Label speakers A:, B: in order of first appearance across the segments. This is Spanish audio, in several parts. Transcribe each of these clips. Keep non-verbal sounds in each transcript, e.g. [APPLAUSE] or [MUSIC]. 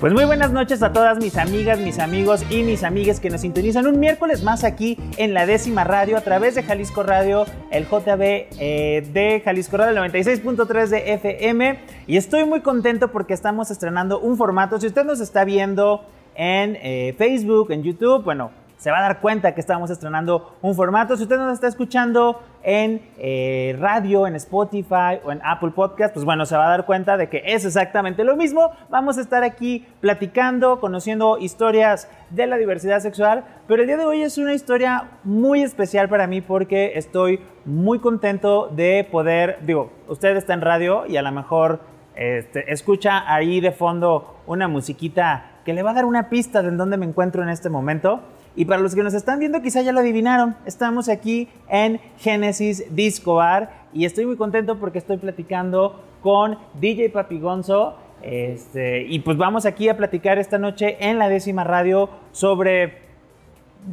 A: Pues muy buenas noches a todas mis amigas, mis amigos y mis amigas que nos sintonizan un miércoles más aquí en la décima radio a través de Jalisco Radio, el JB eh, de Jalisco Radio, el 96.3 de FM. Y estoy muy contento porque estamos estrenando un formato. Si usted nos está viendo en eh, Facebook, en YouTube, bueno, se va a dar cuenta que estamos estrenando un formato. Si usted nos está escuchando en eh, radio, en Spotify o en Apple Podcast, pues bueno, se va a dar cuenta de que es exactamente lo mismo. Vamos a estar aquí platicando, conociendo historias de la diversidad sexual, pero el día de hoy es una historia muy especial para mí porque estoy muy contento de poder, digo, usted está en radio y a lo mejor este, escucha ahí de fondo una musiquita que le va a dar una pista de en dónde me encuentro en este momento. Y para los que nos están viendo, quizá ya lo adivinaron. Estamos aquí en Genesis Disco Bar y estoy muy contento porque estoy platicando con DJ Papigonzo. Este, y pues vamos aquí a platicar esta noche en la décima radio sobre.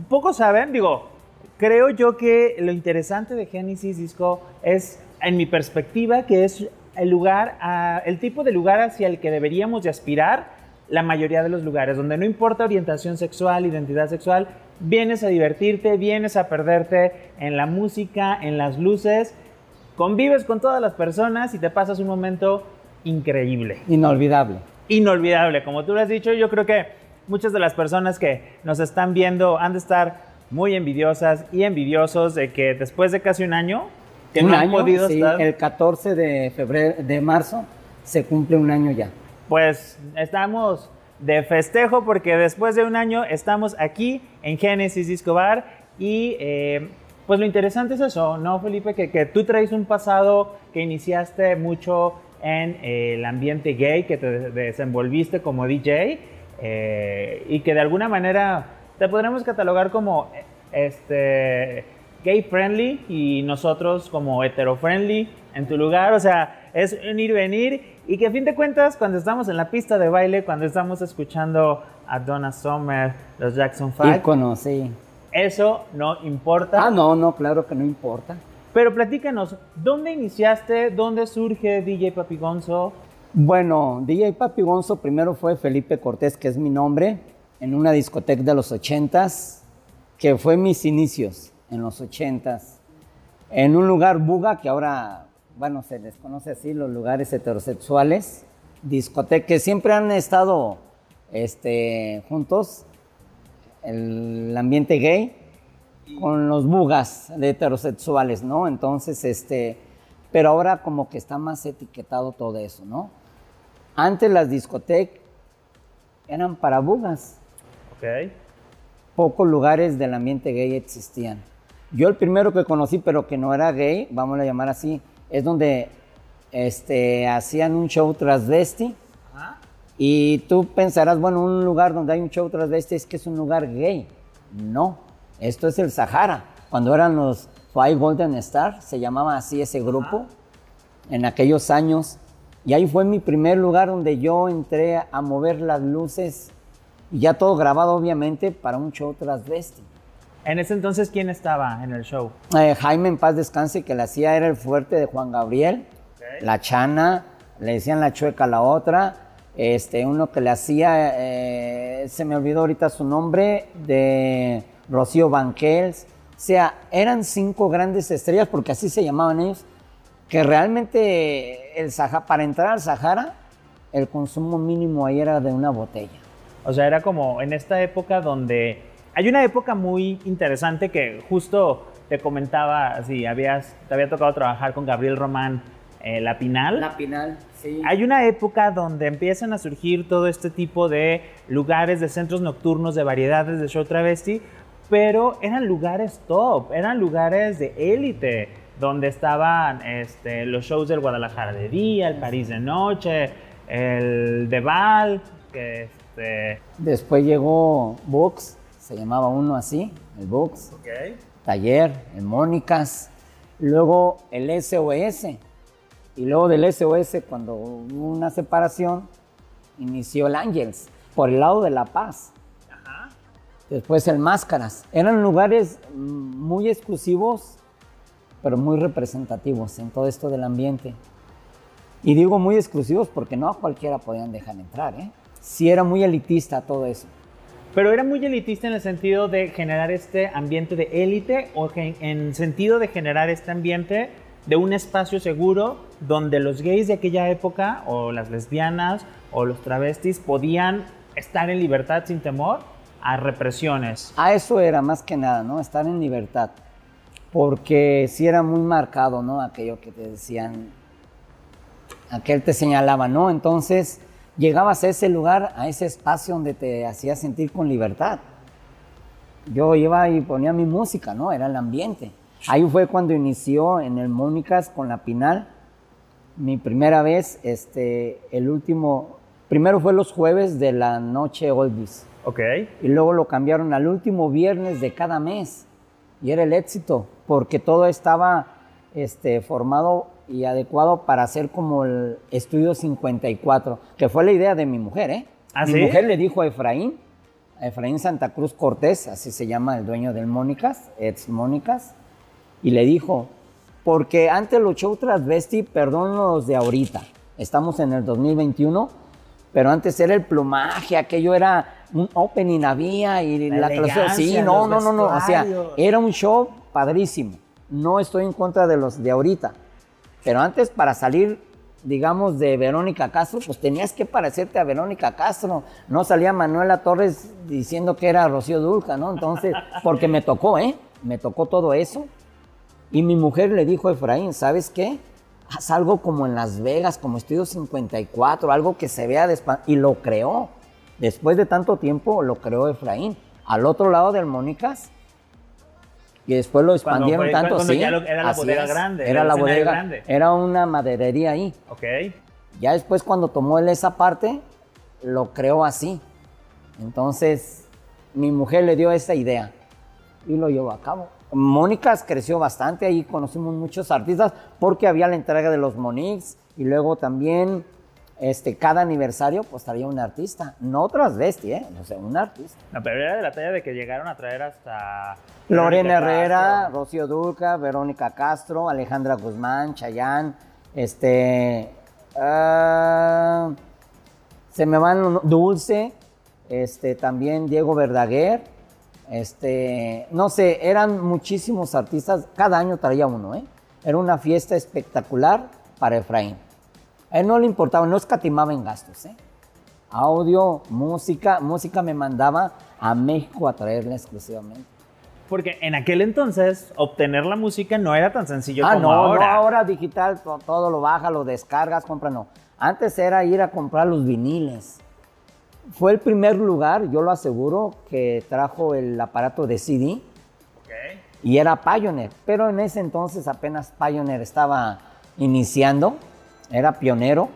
A: Poco saben, digo, creo yo que lo interesante de Genesis Disco es, en mi perspectiva, que es el lugar, el tipo de lugar hacia el que deberíamos de aspirar la mayoría de los lugares, donde no importa orientación sexual, identidad sexual, vienes a divertirte, vienes a perderte en la música, en las luces, convives con todas las personas y te pasas un momento increíble.
B: Inolvidable.
A: Inolvidable, como tú lo has dicho, yo creo que muchas de las personas que nos están viendo han de estar muy envidiosas y envidiosos de que después de casi un año que
B: un
A: no
B: año,
A: han podido
B: sí,
A: estar,
B: el 14 de febrero, de marzo, se cumple un año ya.
A: Pues estamos de festejo porque después de un año estamos aquí en Genesis Disco Bar y eh, pues lo interesante es eso, ¿no, Felipe? Que, que tú traes un pasado que iniciaste mucho en eh, el ambiente gay, que te de- desenvolviste como DJ eh, y que de alguna manera te podremos catalogar como este gay friendly y nosotros como hetero friendly en tu lugar, o sea, es un ir venir y que a fin de cuentas cuando estamos en la pista de baile, cuando estamos escuchando a Donna Summer, los Jackson 5,
B: Ícono, sí.
A: eso no importa.
B: Ah, no, no, claro que no importa.
A: Pero platícanos, ¿dónde iniciaste? ¿Dónde surge DJ Papigonzo?
B: Bueno, DJ Papi Gonzo primero fue Felipe Cortés, que es mi nombre, en una discoteca de los ochentas, que fue mis inicios en los ochentas, en un lugar buga que ahora, bueno, se les conoce así, los lugares heterosexuales, discoteca, que siempre han estado este, juntos, el ambiente gay, con los bugas de heterosexuales, ¿no? Entonces, este, pero ahora como que está más etiquetado todo eso, ¿no? Antes las discotecas eran para bugas,
A: Ok.
B: pocos lugares del ambiente gay existían. Yo el primero que conocí, pero que no era gay, vamos a llamar así, es donde este, hacían un show transvesti. Y tú pensarás, bueno, un lugar donde hay un show transvesti es que es un lugar gay. No, esto es el Sahara. Cuando eran los Five Golden Stars, se llamaba así ese grupo, en aquellos años. Y ahí fue mi primer lugar donde yo entré a mover las luces, y ya todo grabado obviamente para un show transvesti.
A: En ese entonces, ¿quién estaba en el show?
B: Eh, Jaime en paz descanse, que le hacía era el fuerte de Juan Gabriel, la chana, le decían la chueca a la otra, este, uno que le hacía, eh, se me olvidó ahorita su nombre, de Rocío Banquels, o sea, eran cinco grandes estrellas, porque así se llamaban ellos, que realmente el Sahara, para entrar al Sahara, el consumo mínimo ahí era de una botella.
A: O sea, era como en esta época donde hay una época muy interesante que justo te comentaba, si habías, te había tocado trabajar con Gabriel Román, eh, La Pinal.
B: Pinal, sí.
A: Hay una época donde empiezan a surgir todo este tipo de lugares de centros nocturnos, de variedades de show travesti, pero eran lugares top, eran lugares de élite, donde estaban este, los shows del Guadalajara de día, el París de noche, el Deval, que este...
B: Después llegó Books, se llamaba uno así, el Books. Taller, el Mónicas. Luego el SOS. Y luego del SOS, cuando hubo una separación, inició el Ángels, por el lado de La Paz. Después el Máscaras. Eran lugares muy exclusivos, pero muy representativos en todo esto del ambiente. Y digo muy exclusivos porque no a cualquiera podían dejar entrar, ¿eh? Sí era muy elitista todo eso.
A: Pero era muy elitista en el sentido de generar este ambiente de élite o en sentido de generar este ambiente de un espacio seguro donde los gays de aquella época o las lesbianas o los travestis podían estar en libertad sin temor a represiones.
B: A eso era más que nada, ¿no? Estar en libertad. Porque sí era muy marcado, ¿no? Aquello que te decían, aquel te señalaba, ¿no? Entonces llegabas a ese lugar, a ese espacio donde te hacías sentir con libertad. Yo iba y ponía mi música, ¿no? Era el ambiente. Ahí fue cuando inició en el Mónicas con la Pinal. Mi primera vez, este, el último, primero fue los jueves de la noche Oldies.
A: Ok.
B: Y luego lo cambiaron al último viernes de cada mes. Y era el éxito, porque todo estaba este, formado y adecuado para hacer como el estudio 54, que fue la idea de mi mujer, ¿eh?
A: ¿Ah,
B: mi mujer le dijo a Efraín, a Efraín Santa Cruz Cortés, así se llama el dueño del Mónicas, ex Mónicas, y le dijo, porque antes los shows transvesti, perdón los de ahorita, estamos en el 2021, pero antes era el plumaje, aquello era un opening había y la, clase, sí, no, no, no, no, o sea, era un show padrísimo. No estoy en contra de los de ahorita, pero antes para salir, digamos, de Verónica Castro, pues tenías que parecerte a Verónica Castro. No salía Manuela Torres diciendo que era Rocío Dulca, ¿no? Entonces, [LAUGHS] porque me tocó, ¿eh? Me tocó todo eso. Y mi mujer le dijo a Efraín, ¿sabes qué? Haz algo como en Las Vegas, como Estudio 54, algo que se vea de Y lo creó. Después de tanto tiempo, lo creó Efraín. Al otro lado del Mónicas, y después lo expandieron tanto, sí.
A: era la bodega grande.
B: Era, la bodega grande. Era una maderería ahí.
A: Ok.
B: Ya después cuando tomó él esa parte, lo creó así. Entonces, mi mujer le dio esa idea y lo llevó a cabo. Mónicas creció bastante, ahí conocimos muchos artistas porque había la entrega de los Monix y luego también este, cada aniversario pues traía un artista, no transvesti, ¿eh? O sea, un artista.
A: No, pero era de la talla de que llegaron a traer hasta...
B: Lorena Herrera, Rocío Dulca, Verónica Castro, Alejandra Guzmán, Chayán, este... Ah, se me van Dulce, este, también Diego Verdaguer, este, no sé, eran muchísimos artistas, cada año traía uno, ¿eh? Era una fiesta espectacular para Efraín. A él no le importaba, no escatimaba en gastos. ¿eh? Audio, música, música me mandaba a México a traerla exclusivamente.
A: Porque en aquel entonces obtener la música no era tan sencillo
B: ah,
A: como
B: no,
A: ahora.
B: No, ahora digital, todo, lo baja, lo descargas, compra, no. Antes era ir a comprar los viniles. Fue el primer lugar, yo lo aseguro, que trajo el aparato de CD. Okay. Y era Pioneer. Pero en ese entonces apenas Pioneer estaba iniciando era pionero.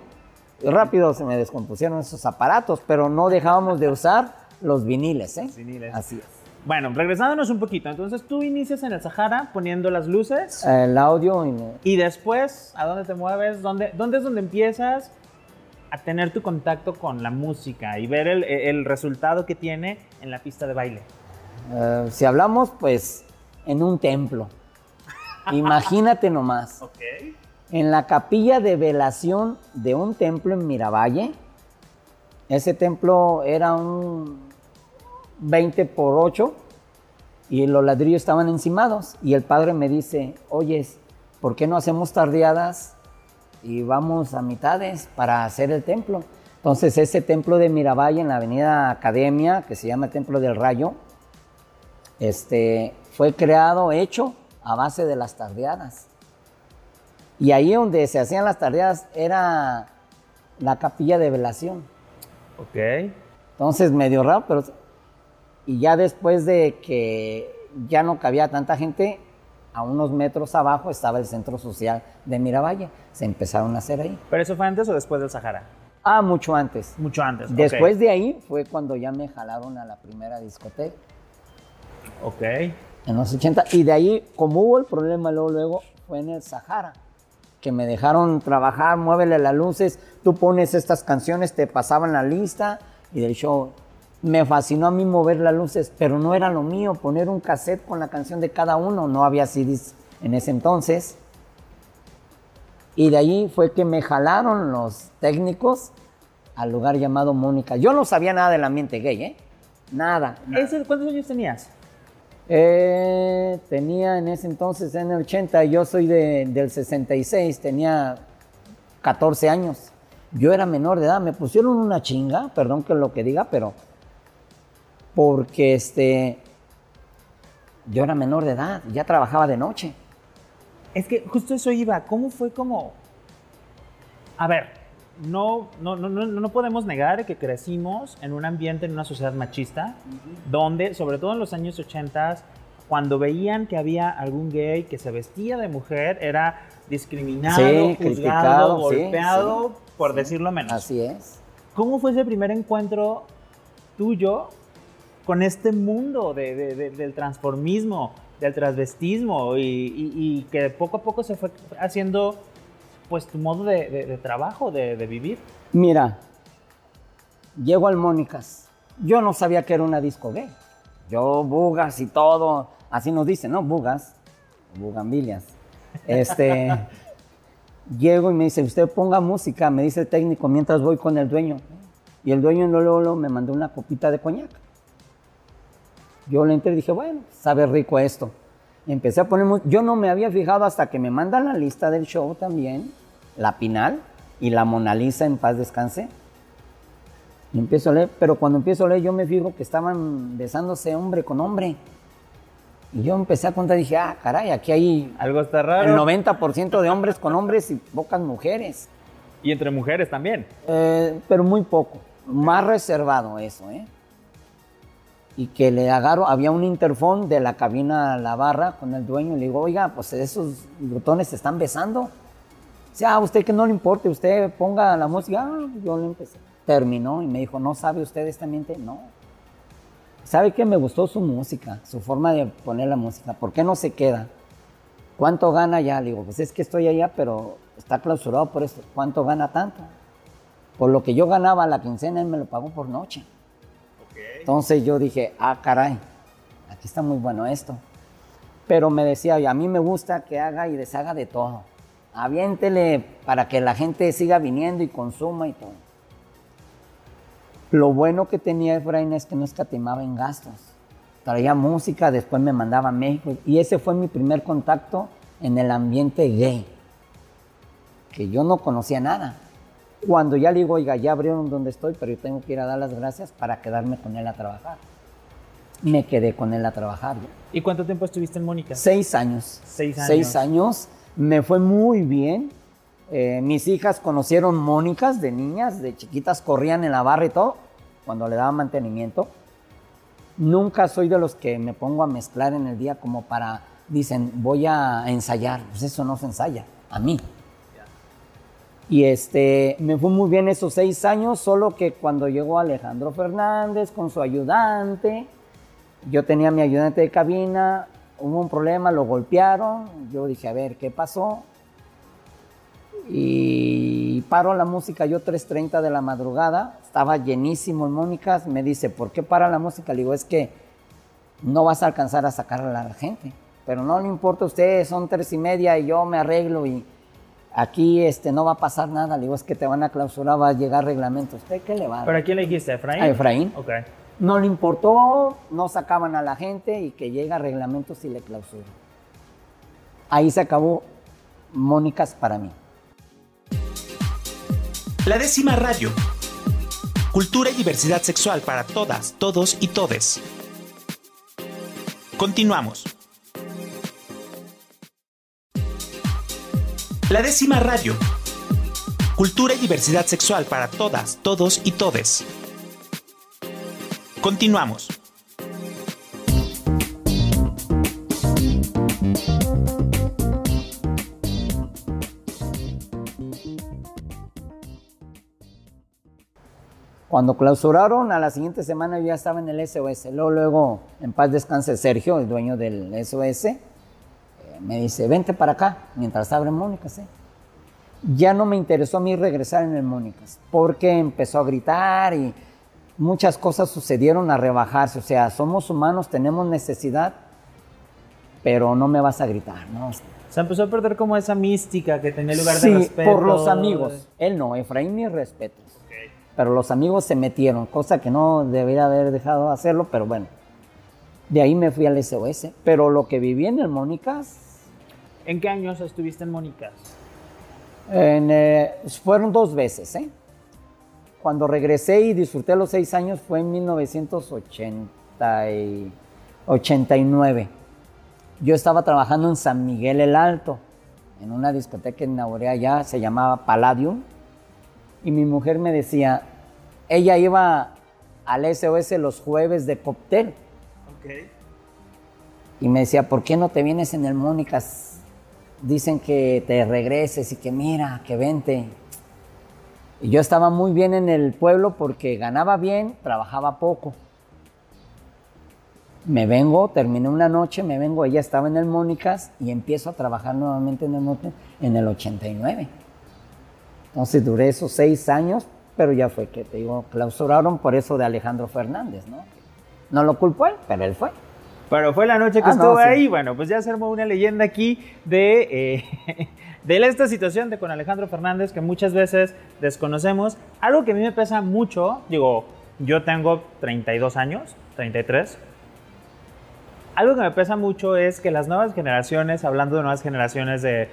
B: Rápido se me descompusieron esos aparatos, pero no dejábamos de usar los viniles, ¿eh?
A: Viniles.
B: Así es.
A: Bueno, regresándonos un poquito, entonces tú inicias en el Sahara poniendo las luces.
B: El audio.
A: Y, después, ¿a dónde te mueves? ¿Dónde, ¿Dónde es donde empiezas a tener tu contacto con la música y ver el, el resultado que tiene en la pista de baile?
B: Eh, si hablamos, pues, en un templo. [LAUGHS] Imagínate nomás.
A: Ok
B: en la capilla de velación de un templo en Miravalle. Ese templo era un 20 por 8 y los ladrillos estaban encimados. Y el padre me dice, oye, ¿por qué no hacemos tardeadas y vamos a mitades para hacer el templo? Entonces ese templo de Miravalle en la avenida Academia, que se llama Templo del Rayo, este, fue creado, hecho a base de las tardeadas. Y ahí donde se hacían las tareas era la capilla de velación.
A: Ok.
B: Entonces, medio raro, pero... Y ya después de que ya no cabía tanta gente, a unos metros abajo estaba el centro social de Miravalle. Se empezaron a hacer ahí.
A: ¿Pero eso fue antes o después del Sahara?
B: Ah, mucho antes.
A: Mucho antes.
B: Después de ahí fue cuando ya me jalaron a la primera discoteca.
A: Ok.
B: En los 80. Y de ahí, como hubo el problema luego, luego fue en el Sahara. Que me dejaron trabajar, muévele las luces, tú pones estas canciones, te pasaban la lista y del show. Me fascinó a mí mover las luces, pero no era lo mío, poner un cassette con la canción de cada uno. No había CDs en ese entonces. Y de ahí fue que me jalaron los técnicos al lugar llamado Mónica. Yo no sabía nada del ambiente gay, ¿eh? Nada.
A: ¿Cuántos años tenías?
B: Eh, tenía en ese entonces, en el 80, yo soy del 66, tenía 14 años. Yo era menor de edad, me pusieron una chinga, perdón que lo que diga, pero porque este, yo era menor de edad, ya trabajaba de noche.
A: Es que justo eso iba. ¿Cómo fue como.? A ver, no, no, no, no, podemos negar que crecimos en un ambiente, en una sociedad machista, donde, sobre todo en los años 80, cuando veían que había algún gay que se vestía de mujer, era discriminado, juzgado, golpeado, por decirlo menos.
B: Así es.
A: ¿Cómo fue ese primer encuentro tuyo con este mundo del transformismo? del transvestismo y, que poco a poco se fue haciendo pues tu modo de, trabajo, de, vivir.
B: Mira, llego al Mónicas. Yo no sabía que era una disco gay. Yo, bugas y todo, así nos dicen, ¿no? Bugas, bugambilias. Este, [LAUGHS] llego y me dice, usted ponga música, me dice el técnico, mientras voy con el dueño. Y el dueño en Lolo me mandó una copita de coñac. Yo le entré y dije, bueno, sabe rico esto. empecé a poner, yo no me había fijado hasta que me mandan la lista del show también, la Pinal y la Mona Lisa en paz descanse. Y empiezo a leer, pero cuando empiezo a leer yo me fijo que estaban besándose hombre con hombre. Y yo empecé a contar y dije, ah, caray, aquí hay...
A: Algo está raro.
B: El 90% de hombres con hombres y pocas mujeres.
A: Y entre mujeres también.
B: Eh, pero muy poco. Más reservado eso, ¿eh? y que le agarro, había un interfón de la cabina a la barra con el dueño y le digo, oiga, pues esos botones se están besando. Dice, ah, usted que no le importe, usted ponga la música. Ah, yo le empecé. Terminó y me dijo, ¿no sabe usted esta ambiente? No. ¿Sabe que me gustó su música, su forma de poner la música? ¿Por qué no se queda? ¿Cuánto gana ya? Le digo, pues es que estoy allá, pero está clausurado por esto. ¿Cuánto gana tanto? Por lo que yo ganaba la quincena, él me lo pagó por noche. Entonces yo dije, ah, caray, aquí está muy bueno esto. Pero me decía, a mí me gusta que haga y deshaga de todo. Aviéntele para que la gente siga viniendo y consuma y todo. Lo bueno que tenía Efraín es que no escatimaba en gastos. Traía música, después me mandaba a México. Y ese fue mi primer contacto en el ambiente gay. Que yo no conocía nada. Cuando ya le digo, oiga, ya abrieron donde estoy, pero yo tengo que ir a dar las gracias para quedarme con él a trabajar. Me quedé con él a trabajar.
A: ¿Y cuánto tiempo estuviste en Mónica?
B: Seis años. Seis años. Seis años. Me fue muy bien. Eh, mis hijas conocieron Mónicas de niñas, de chiquitas, corrían en la barra y todo, cuando le daba mantenimiento. Nunca soy de los que me pongo a mezclar en el día como para, dicen, voy a ensayar. Pues eso no se ensaya, a mí. Y este, me fue muy bien esos seis años, solo que cuando llegó Alejandro Fernández con su ayudante, yo tenía mi ayudante de cabina, hubo un problema, lo golpearon, yo dije, a ver, ¿qué pasó? Y paro la música, yo 3.30 de la madrugada, estaba llenísimo en Mónicas, me dice, ¿por qué para la música? Le digo, es que no vas a alcanzar a sacar a la gente, pero no le importa a usted, son tres y media y yo me arreglo y aquí este, no va a pasar nada. Le digo, es que te van a clausurar, va a llegar reglamento. ¿Usted qué le va a
A: ¿Pero a quién le dijiste? ¿A Efraín?
B: A Efraín. Ok. No le importó, no sacaban a la gente y que llega reglamento si le clausura. Ahí se acabó Mónicas para mí.
C: La décima radio. Cultura y diversidad sexual para todas, todos y todes. Continuamos. La décima radio. Cultura y diversidad sexual para todas, todos y todes. Continuamos.
B: Cuando clausuraron, a la siguiente semana yo ya estaba en el SOS. Luego, en paz descanse Sergio, el dueño del SOS, eh, me dice, vente para acá, mientras abre Mónicas. ¿eh? Ya no me interesó a mí regresar en el Mónicas, porque empezó a gritar y muchas cosas sucedieron a rebajarse. O sea, somos humanos, tenemos necesidad, pero no me vas a gritar, ¿no?
A: Se empezó a perder como esa mística que tenía lugar
B: sí,
A: de respeto.
B: por los amigos. Él no, Efraín ni respeto. Pero los amigos se metieron, cosa que no debería haber dejado de hacerlo, pero bueno. De ahí me fui al SOS. Pero lo que viví en el Mónicas.
A: ¿En qué años estuviste en Mónicas?
B: Eh, fueron dos veces, ¿eh? Cuando regresé y disfruté los seis años fue en 1989. Yo estaba trabajando en San Miguel el Alto, en una discoteca que inauguré allá, se llamaba Palladium. Y mi mujer me decía, ella iba al SOS los jueves de cóctel. Y me decía, ¿por qué no te vienes en el Mónicas? Dicen que te regreses y que mira, que vente. Y yo estaba muy bien en el pueblo porque ganaba bien, trabajaba poco. Me vengo, terminé una noche, me vengo, ella estaba en el Mónicas y empiezo a trabajar nuevamente en el, en el 89. Entonces duré esos seis años, pero ya fue que te digo, clausuraron por eso de Alejandro Fernández, ¿no? No lo culpo él, pero él fue.
A: Pero fue la noche que
B: Ah,
A: estuvo
B: no, sí.
A: ahí. Bueno, pues ya se armó una leyenda aquí de, eh, de esta situación de con Alejandro Fernández que muchas veces desconocemos. Algo que a mí me pesa mucho, digo, yo tengo 32 años, 33. Algo que me pesa mucho es que las nuevas generaciones, hablando de nuevas generaciones de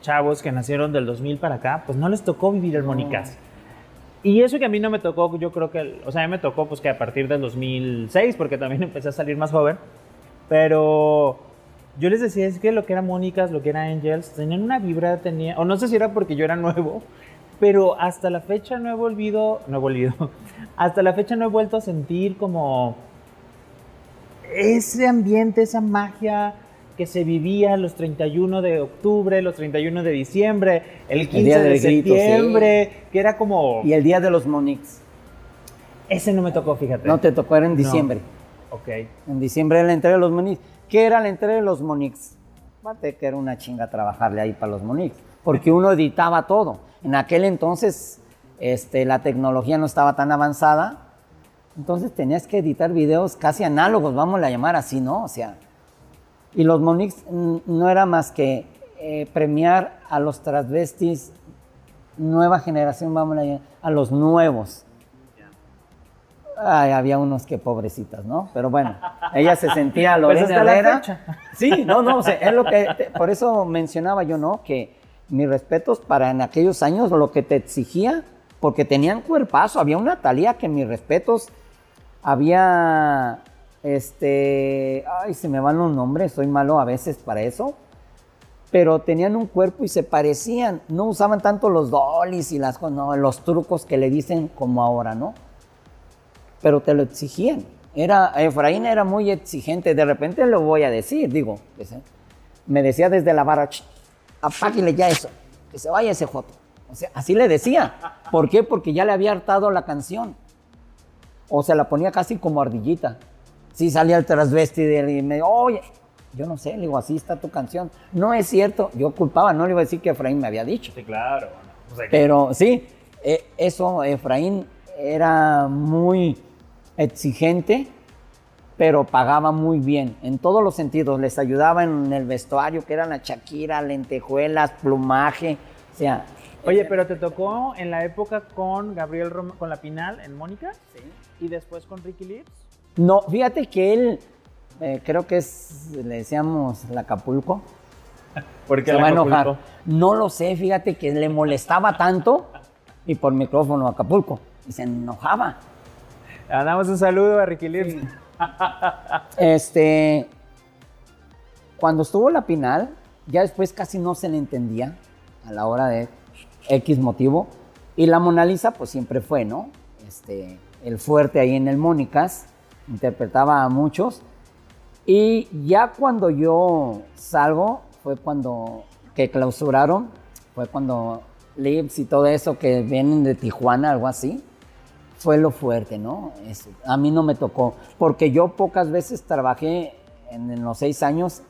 A: chavos que nacieron del 2000 para acá, pues no les tocó vivir el Mónicas. Y eso que a mí no me tocó, yo creo que, o sea, a mí me tocó pues que a partir del 2006, porque también [LAUGHS] empecé a salir más joven, pero yo les decía, es que lo que era Mónicas, lo que era Angels, tenían una vibra, tenía, o no sé si era porque yo era nuevo, pero hasta la fecha no he volvido, no he volvido, [LAUGHS] hasta la fecha no he vuelto a sentir como ese ambiente, esa magia que se vivía los 31 de octubre, los 31 de diciembre, el 15
B: día
A: de
B: grito,
A: septiembre, que era como...
B: Y el día de los Monix.
A: Ese no me tocó, fíjate.
B: No te tocó, era en
A: No. Ok.
B: En diciembre la entrega de los Monix. ¿Qué era la entrega de los Monix? Aparte que era una chinga trabajarle ahí para los Monix. Porque uno editaba todo. En aquel entonces este, la tecnología no estaba tan avanzada. Entonces tenías que editar videos casi análogos, vamos a llamar así, ¿no? O sea, y los Monix no era más que eh, premiar a los transvestis, nueva generación, vamos a llamar, a los nuevos. Ay, había unos que pobrecitas, ¿no? Pero bueno, ella se sentía [LAUGHS]
A: Pues
B: Lorena
A: la
B: Herrera. Sí, no, no, o sea, es lo que, te- por eso mencionaba yo, ¿no? Que mis respetos para en aquellos años lo que te exigía, porque tenían cuerpazo, había una Talía que mis respetos, había, este, ay, se me van los nombres, soy malo a veces para eso, pero tenían un cuerpo y se parecían, no usaban tanto los dollies y las, cosas, no, los trucos que le dicen como ahora, ¿no? Pero te lo exigían. Era, Efraín era muy exigente, de repente lo voy a decir, digo, me decía desde la barra, "Ch, apáguele ya eso, que se vaya ese joto. O sea, así le decía. ¿Por qué? Porque ya le había hartado la canción. O se la ponía casi como ardillita. Sí, salía el transvesti de él y me dijo, oye, yo no sé, le digo, así está tu canción. No es cierto, yo culpaba, no le iba a decir que Efraín me había dicho.
A: Sí, claro. O sea, que-
B: Pero sí, eh, eso, Efraín era muy exigente, pero pagaba muy bien, en todos los sentidos. Les ayudaba en el vestuario, que eran la Shakira, lentejuelas, plumaje, o sea...
A: Oye, pero te tocó en la época con Gabriel Rom- con la Pinal en Mónica y después con Ricky Lips.
B: No, fíjate que él, eh, creo que es, le decíamos la Acapulco, [LAUGHS]
A: Porque
B: se va a enojar. No lo sé, fíjate que le molestaba tanto, y por micrófono Acapulco, y se enojaba.
A: Damos un saludo a Ricky Lips. [LAUGHS]
B: Este, cuando estuvo la Pinal, ya después casi no se le entendía a la hora de X motivo. Y la Mona Lisa, pues siempre fue, ¿no? Este, el fuerte ahí en el Mónicas, interpretaba a muchos. Y ya cuando yo salgo, fue cuando que clausuraron, fue cuando Lips y todo eso que vienen de Tijuana, algo así. Fue lo fuerte, ¿no? a mí no me tocó, porque yo pocas veces trabajé en, los seis años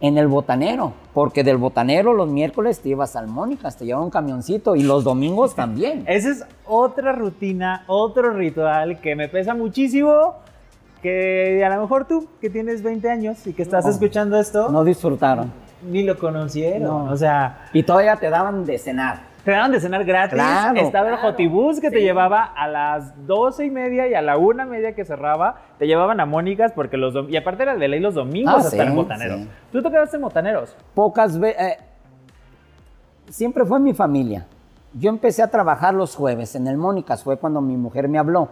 B: en el botanero, porque del botanero los miércoles te ibas a Mónicas, te llevaba un camioncito y los domingos también. [LAUGHS]
A: Esa es otra rutina, otro ritual que me pesa muchísimo, que a lo mejor tú, que tienes 20 años y que estás escuchando esto...
B: No disfrutaron.
A: Ni lo conocieron, o sea...
B: Y todavía te daban de cenar.
A: Te daban de cenar gratis. Estaba el Jotibús que te llevaba a las doce y media y a la una media que cerraba. Te llevaban a Mónicas porque los Y aparte era de ley los domingos ah, hasta en Botaneros. ¿Tú te quedaste en Botaneros?
B: Pocas veces. Eh, siempre fue mi familia. Yo empecé a trabajar los jueves en el Mónicas. Fue cuando mi mujer me habló.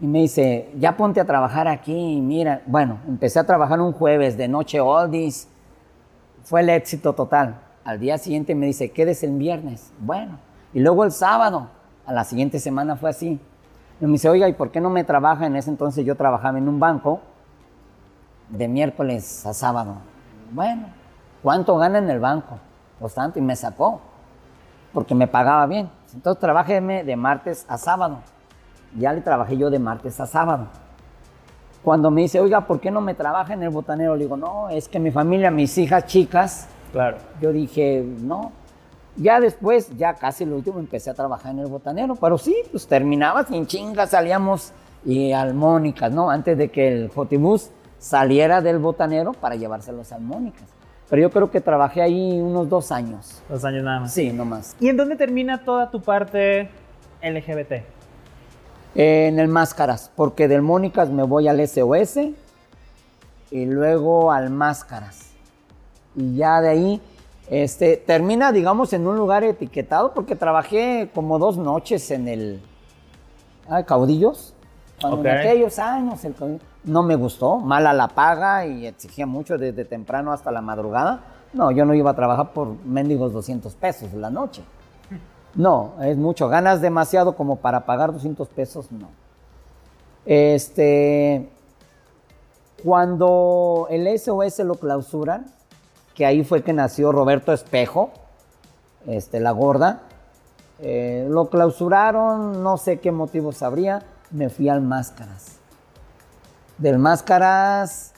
B: Y me dice, ya ponte a trabajar aquí. Mira, bueno, empecé a trabajar un jueves de noche oldies. Fue el éxito total. Al día siguiente me dice, quédese el viernes. Bueno, y luego el sábado, a la siguiente semana fue así. Y me dice, oiga, ¿y por qué no me trabaja? En ese entonces yo trabajaba en un banco de miércoles a sábado. Bueno, ¿cuánto gana en el banco? Pues tanto, y me sacó, porque me pagaba bien. Entonces trabajéme de martes a sábado. Ya le trabajé yo de martes a sábado. Cuando me dice, oiga, ¿por qué no me trabaja en el botanero? Le digo, no, es que mi familia, mis hijas chicas,
A: Claro.
B: Yo dije, no. Ya después, ya casi lo último, empecé a trabajar en el botanero, pero sí, pues terminaba sin chingas, salíamos y almónicas, ¿no? Antes de que el Fotibus saliera del botanero para llevarse los almónicas. Pero yo creo que trabajé ahí unos dos años.
A: Dos años nada más.
B: Sí, no más.
A: ¿Y en dónde termina toda tu parte LGBT?
B: en el Máscaras, porque del Mónicas me voy al SOS y luego al Máscaras y ya de ahí este, termina, digamos, en un lugar etiquetado, porque trabajé como dos noches en el ah, Caudillos. Cuando en aquellos años el no me gustó, mala la paga y exigía mucho desde temprano hasta la madrugada. No, yo no iba a trabajar por mendigos 200 pesos la noche. No, es mucho. Ganas demasiado como para pagar 200 pesos, no. Este, cuando el SOS lo clausuran, que ahí fue que nació Roberto Espejo, este, la gorda. Eh, lo clausuraron, no sé qué motivos habría, me fui al Máscaras. Del Máscaras,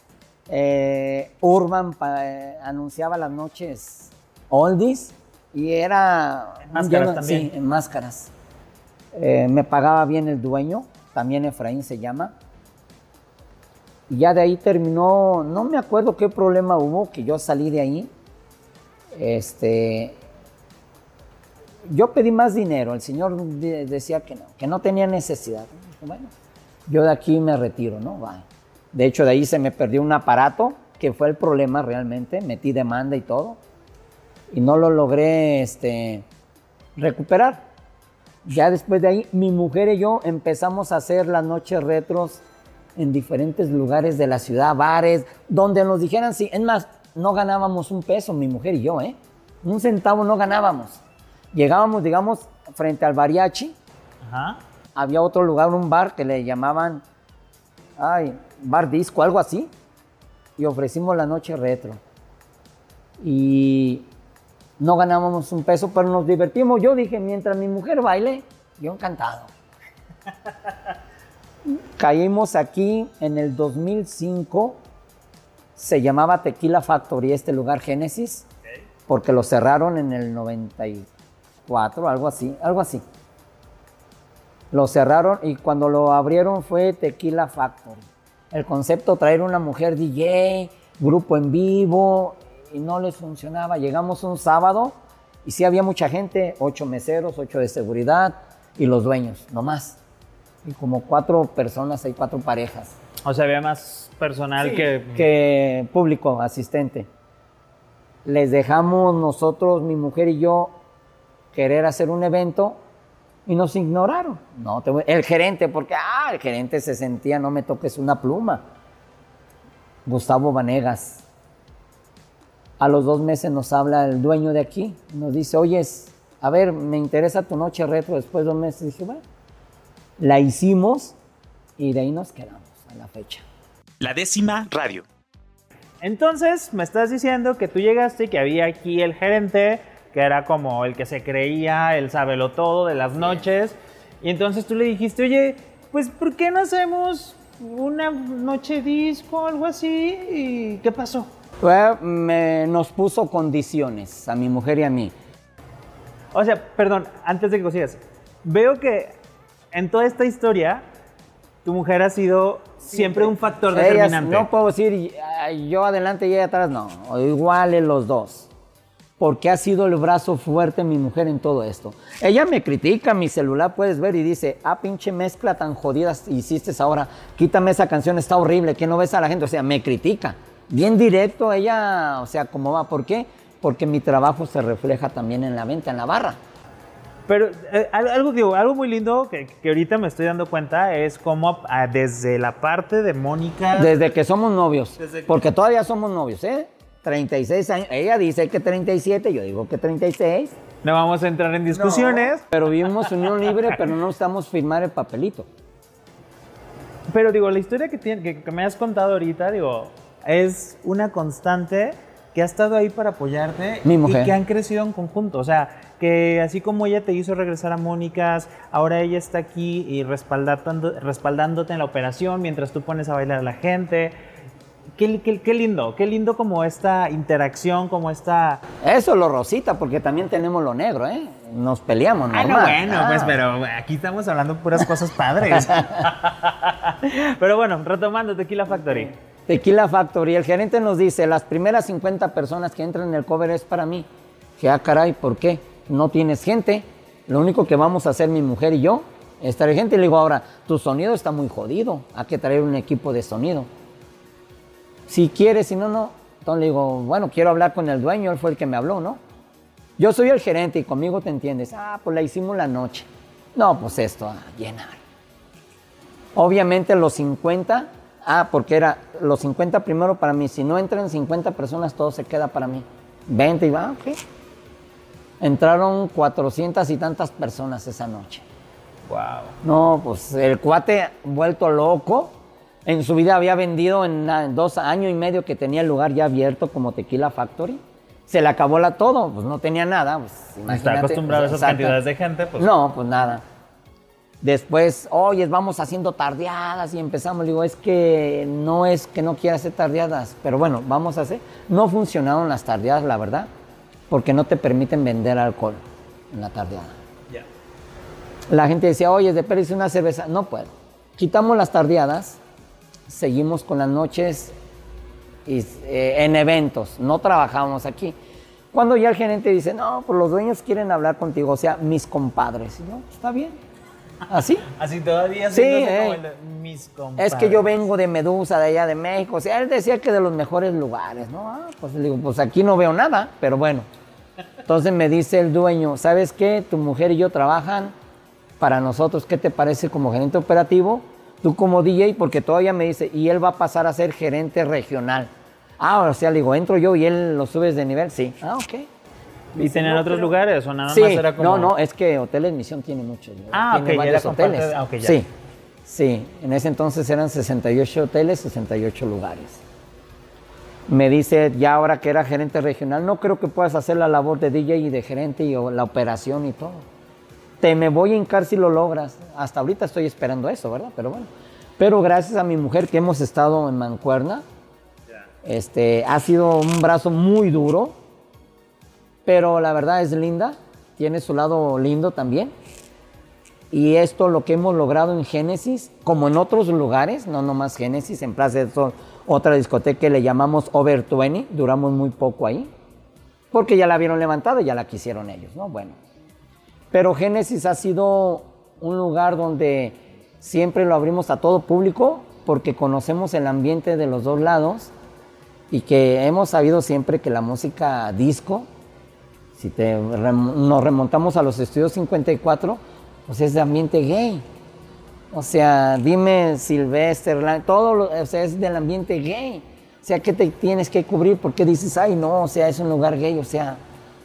B: eh, Urban eh, anunciaba las noches oldies y era...
A: En Máscaras también.
B: Sí, en Máscaras. me pagaba bien el dueño, también Efraín se llama. Y ya de ahí terminó, no me acuerdo qué problema hubo, que yo salí de ahí. Este, yo pedí más dinero, el señor decía que no, que no tenía necesidad. Bueno, yo de aquí me retiro, ¿no? De hecho, de ahí se me perdió un aparato, que fue el problema realmente, metí demanda y todo, y no lo logré este, recuperar. Ya después de ahí, mi mujer y yo empezamos a hacer las noches retros en diferentes lugares de la ciudad, bares, donde nos dijeran, sí, es más, no ganábamos un peso, mi mujer y yo, ¿eh? Un centavo no ganábamos. Llegábamos, digamos, frente al mariachi. Había otro lugar, un bar que le llamaban, ay, bar disco, algo así. Y ofrecimos la noche retro. Y no ganábamos un peso, pero nos divertimos. Yo dije, mientras mi mujer baile, yo encantado. [LAUGHS] Caímos aquí en el 2005, se llamaba Tequila Factory este lugar Génesis, porque lo cerraron en el 94, algo así, algo así. Lo cerraron y cuando lo abrieron fue Tequila Factory. El concepto traer una mujer DJ, grupo en vivo, y no les funcionaba. Llegamos un sábado y sí había mucha gente, ocho meseros, ocho de seguridad y los dueños, no más y como cuatro personas, hay cuatro parejas.
A: O sea, había más personal que...
B: Que público, asistente. Les dejamos nosotros, mi mujer y yo, querer hacer un evento y nos ignoraron. No, el gerente, porque, ah, el gerente se sentía, no me toques una pluma. Gustavo Vanegas. A los dos meses nos habla el dueño de aquí, nos dice, oye, a ver, me interesa tu noche retro. Después de dos meses dije, bueno, la hicimos y de ahí nos quedamos a la fecha.
C: La décima radio.
A: Entonces, me estás diciendo que tú llegaste y que había aquí el gerente, que era como el que se creía, el sábelo todo de las noches, Y entonces tú le dijiste, oye, pues ¿por qué no hacemos una noche disco o algo así? ¿Y qué pasó?
B: Pues, me, nos puso condiciones a mi mujer y a mí.
A: O sea, perdón, antes de que sigas, veo que en toda esta historia tu mujer ha sido siempre un factor
B: Ellas,
A: determinante.
B: no puedo decir "Ay, yo adelante y ella atrás, no. Iguales los dos. Porque ha sido el brazo fuerte mi mujer en todo esto. Ella me critica, mi celular puedes ver y dice, ah, pinche mezcla tan jodida hiciste ahora, quítame esa canción, está horrible, que no ves a la gente. O sea, me critica. Bien directo ella, o sea, ¿cómo va? ¿Por qué? Porque mi trabajo se refleja también en la venta, en la barra.
A: Pero eh, al- algo, digo, algo muy lindo que, que ahorita me estoy dando cuenta es cómo ah, desde la parte de Mónica...
B: Desde que somos novios.
A: Que-
B: Porque todavía somos novios, ¿eh? 36 años. Ella dice que 37, yo digo que 36.
A: No vamos a entrar en discusiones,
B: Pero vivimos unión libre, pero no estamos firmar el papelito.
A: pero digo, la historia que, tiene- que, que me has contado ahorita, digo, es una constante que ha estado ahí para apoyarte
B: Mi mujer.
A: y que han crecido en conjunto. O sea, que así como ella te hizo regresar a Mónicas, ahora ella está aquí y respaldándote en la operación mientras tú pones a bailar a la gente. Qué, qué- qué lindo, qué lindo como esta interacción, como esta...
B: Eso es lo rosita, porque también tenemos lo negro, ¿eh? Nos peleamos,
A: Ah,
B: normal.
A: no, bueno,
B: Ah.
A: pues, pero aquí estamos hablando puras cosas padres. [LAUGHS] pero bueno, retomando Tequila Factory.
B: Tequila Factory, el gerente nos dice, las primeras 50 personas que entran en el cover es para mí. Que, ah, caray, ¿por qué? No tienes gente. Lo único que vamos a hacer mi mujer y yo es traer gente. Y le digo, ahora, tu sonido está muy jodido. Hay que traer un equipo de sonido. Si quieres, si no, no. Entonces le digo, bueno, quiero hablar con el dueño, él fue el que me habló, ¿no? Yo soy el gerente y conmigo te entiendes. Ah, pues la hicimos la noche. No, pues esto, a llenar. Obviamente los 50, ah, porque era los 50 primero para mí. Si no entran 50 personas, todo se queda para mí. 20 y va, ok. Entraron 400 y tantas personas esa noche.
A: Wow.
B: No, pues el cuate vuelto loco. En su vida había vendido en, en dos años y medio que tenía el lugar ya abierto como Tequila Factory. Se le acabó la todo, pues no tenía nada. Pues,
A: Está acostumbrado a esas
B: exacto.
A: cantidades de gente, pues.
B: No, pues nada. Después, oye, vamos haciendo tardeadas y empezamos. Le digo, es que no es que no quiera hacer tardeadas, pero bueno, vamos a hacer. No funcionaron las tardeadas, la verdad, porque no te permiten vender alcohol en la tardeada.
A: Ya.
B: La gente decía, oye, de Pérez una cerveza. No puedo. Quitamos las tardeadas, seguimos con las noches y, eh, en eventos, no trabajamos aquí. Cuando ya el gerente dice, no, pues los dueños quieren hablar contigo, o sea, mis compadres. Y yo, está bien. ¿Así?
A: Así todavía
B: Sí,
A: como
B: eh.
A: de mis compadres.
B: Es que yo vengo de Medusa, de allá de México. O sea, él decía que de los mejores lugares, ¿no? Ah, pues le digo, pues aquí no veo nada, pero bueno. Entonces me dice el dueño, ¿sabes qué? Tu mujer y yo trabajan para nosotros. ¿Qué te parece como gerente operativo? Tú como DJ, porque todavía me dice, y él va a pasar a ser gerente regional. Ah, o sea, le digo, entro yo y él lo subes de nivel. Sí. Ah, ok.
A: ¿Y tenían otros lugares o nada
B: Sí,
A: más era como.?
B: no, no, es que Hoteles Misión tiene muchos. ¿no?
A: Ah,
B: tiene
A: ok, ya
B: varios hoteles.
A: de- ah, ok, ya.
B: Sí, sí, en ese entonces eran 68 hoteles, 68 lugares. Me dice, ya ahora que era gerente regional, no creo que puedas hacer la labor de DJ y de gerente y o la operación y todo. Te me voy a hincar si lo logras. Hasta ahorita estoy esperando eso, ¿verdad? Pero bueno. Pero gracias a mi mujer que hemos estado en Mancuerna, este, ha sido un brazo muy duro, pero la verdad es linda, tiene su lado lindo también. Y esto lo que hemos logrado en Génesis, como en otros lugares, no nomás Génesis, en Plaza de Sol, otra discoteca que le llamamos Over 20, duramos muy poco ahí, porque ya la vieron levantada y ya la quisieron ellos, ¿no? Bueno. Pero Génesis ha sido un lugar donde siempre lo abrimos a todo público, porque conocemos el ambiente de los dos lados y que hemos sabido siempre que la música disco, si te nos remontamos a los estudios 54, pues es de ambiente gay. O sea, dime Sylvester, todo lo- o sea, es del ambiente gay. O sea, ¿qué te tienes que cubrir? ¿Por qué dices, ay, no, o sea, es un lugar gay? O sea,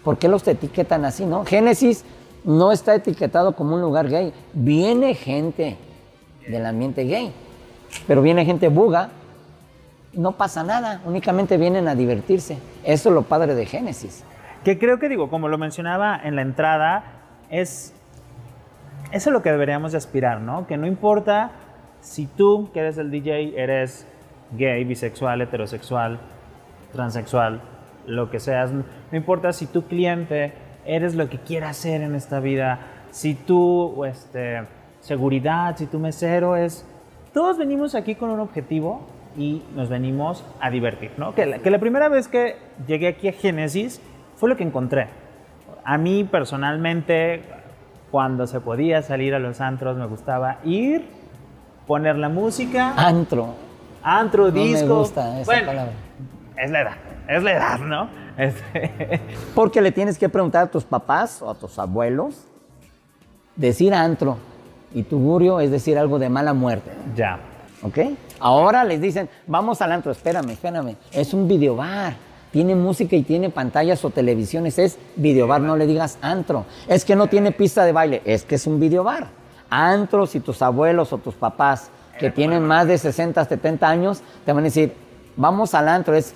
B: ¿por qué los te etiquetan así, no? Génesis no está etiquetado como un lugar gay. Viene gente del ambiente gay, pero viene gente buga, no pasa nada, únicamente vienen a divertirse. Eso es lo padre de Génesis.
A: Que creo que digo, como lo mencionaba en la entrada, es eso es lo que deberíamos de aspirar, ¿no? Que no importa si tú, que eres el DJ, eres gay, bisexual, heterosexual, transexual, lo que seas, no importa si tu cliente eres lo que quieras ser en esta vida, si tu este, seguridad, si tu mesero es... Todos venimos aquí con un objetivo y nos venimos a divertir, ¿no? Que la, que la primera vez que llegué aquí a Génesis fue lo que encontré. A mí personalmente, cuando se podía salir a los antros, me gustaba ir, poner la música.
B: Antro.
A: Antro,
B: No
A: disco.
B: me gusta esa
A: Bueno,
B: palabra.
A: Es la edad, es la edad, ¿no? Este, [LAUGHS]
B: Porque le tienes que preguntar a tus papás o a tus abuelos. Decir antro y tugurio es decir algo de mala muerte.
A: ya.
B: ¿Ok? Ahora les dicen, vamos al antro, espérame, espérame. Es un videobar. Tiene música y tiene pantallas o televisiones. Es videobar, no le digas antro. Es que no tiene pista de baile. Es que es un videobar. Antro, si tus abuelos o tus papás que tienen más de 60, 70 años, te van a decir, vamos al antro. Es,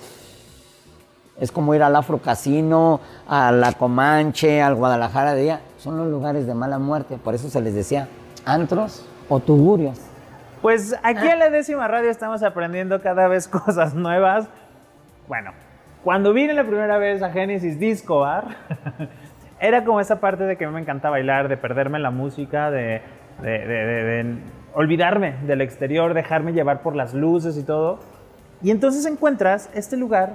B: es como ir al Afro Casino, a la Comanche, al Guadalajara de día. Son los lugares de mala muerte. Por eso se les decía antros o tugurios.
A: Pues aquí en la décima radio estamos aprendiendo cada vez [LAUGHS] cosas nuevas. Bueno, cuando vine la primera vez a Genesis Disco Bar, [LAUGHS] era como esa parte de que me encanta bailar, de perderme en la música, de, de- de- de- de olvidarme del exterior, dejarme llevar por las luces y todo. Y entonces encuentras este lugar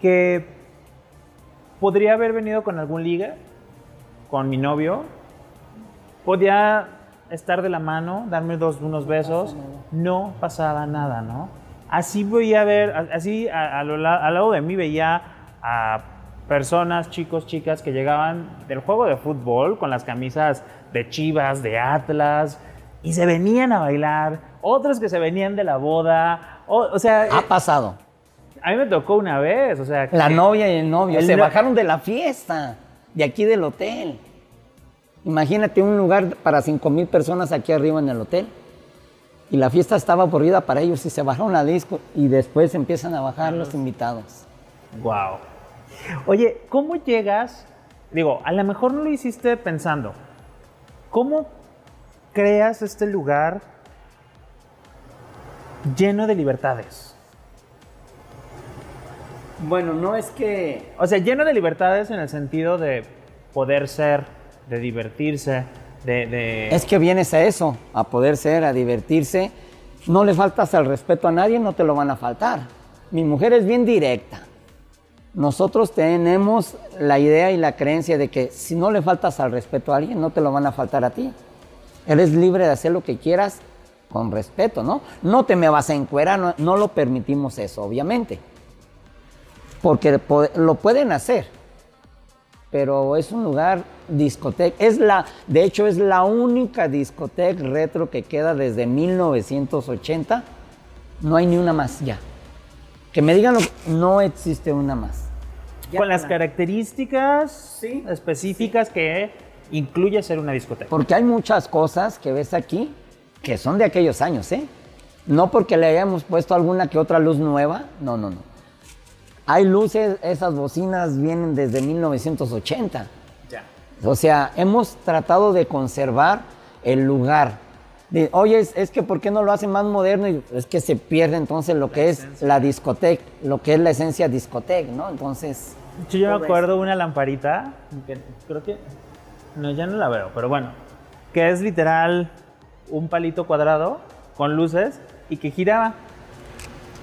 A: que podría haber venido con algún liga, con mi novio, podía estar de la mano, darme dos, unos besos, no pasaba nada, ¿no? Así veía ver, a- así a- a lo al lado de mí veía a personas, chicos, chicas que llegaban del juego de fútbol con las camisas de Chivas, de Atlas, y se venían a bailar, otros que se venían de la boda, o, o sea,
B: Ha pasado.
A: a mí me tocó una vez, o sea,
B: La
A: que-
B: novia y el novio
A: El
B: se
A: no-
B: bajaron de la fiesta, de aquí del hotel. Imagínate un lugar para 5 mil personas aquí arriba en el hotel. Y la fiesta estaba aburrida para ellos y se bajaron a disco y después empiezan a bajar los invitados.
A: Wow. Oye, ¿cómo llegas? Digo, a lo mejor no lo hiciste pensando. ¿Cómo creas este lugar lleno de libertades?
B: Bueno, no es que...
A: O sea, lleno de libertades en el sentido de poder ser, de divertirse,
B: Es que vienes a eso, a poder ser, a divertirse. No le faltas al respeto a nadie, no te lo van a faltar. Mi mujer es bien directa. Nosotros tenemos la idea y la creencia de que si no le faltas al respeto a alguien, no te lo van a faltar a ti. Eres libre de hacer lo que quieras con respeto, ¿no? No te me vas a encuerar, no, lo permitimos eso, obviamente. Porque po- lo pueden hacer, pero es un lugar discoteca. Es la, de hecho, es la única discoteca retro que queda desde 1980. No hay ni una más ya. Que me digan, lo, no existe una más.
A: con las características
B: Sí,
A: específicas que incluye ser una discoteca.
B: Porque hay muchas cosas que ves aquí que son de aquellos años, ¿eh? No porque le hayamos puesto alguna que otra luz nueva, no, no, no. Hay luces, esas bocinas vienen desde 1980.
A: Ya.
B: O sea, hemos tratado de conservar el lugar. De, Oye, es, es que ¿por qué no lo hacen más moderno? Y es que se pierde entonces lo que es la discoteca, lo que es la esencia discoteca, ¿no? Entonces,
A: Yo, yo me acuerdo una lamparita, que creo que, no, ya no la veo, pero bueno, que es literal un palito cuadrado con luces y que giraba.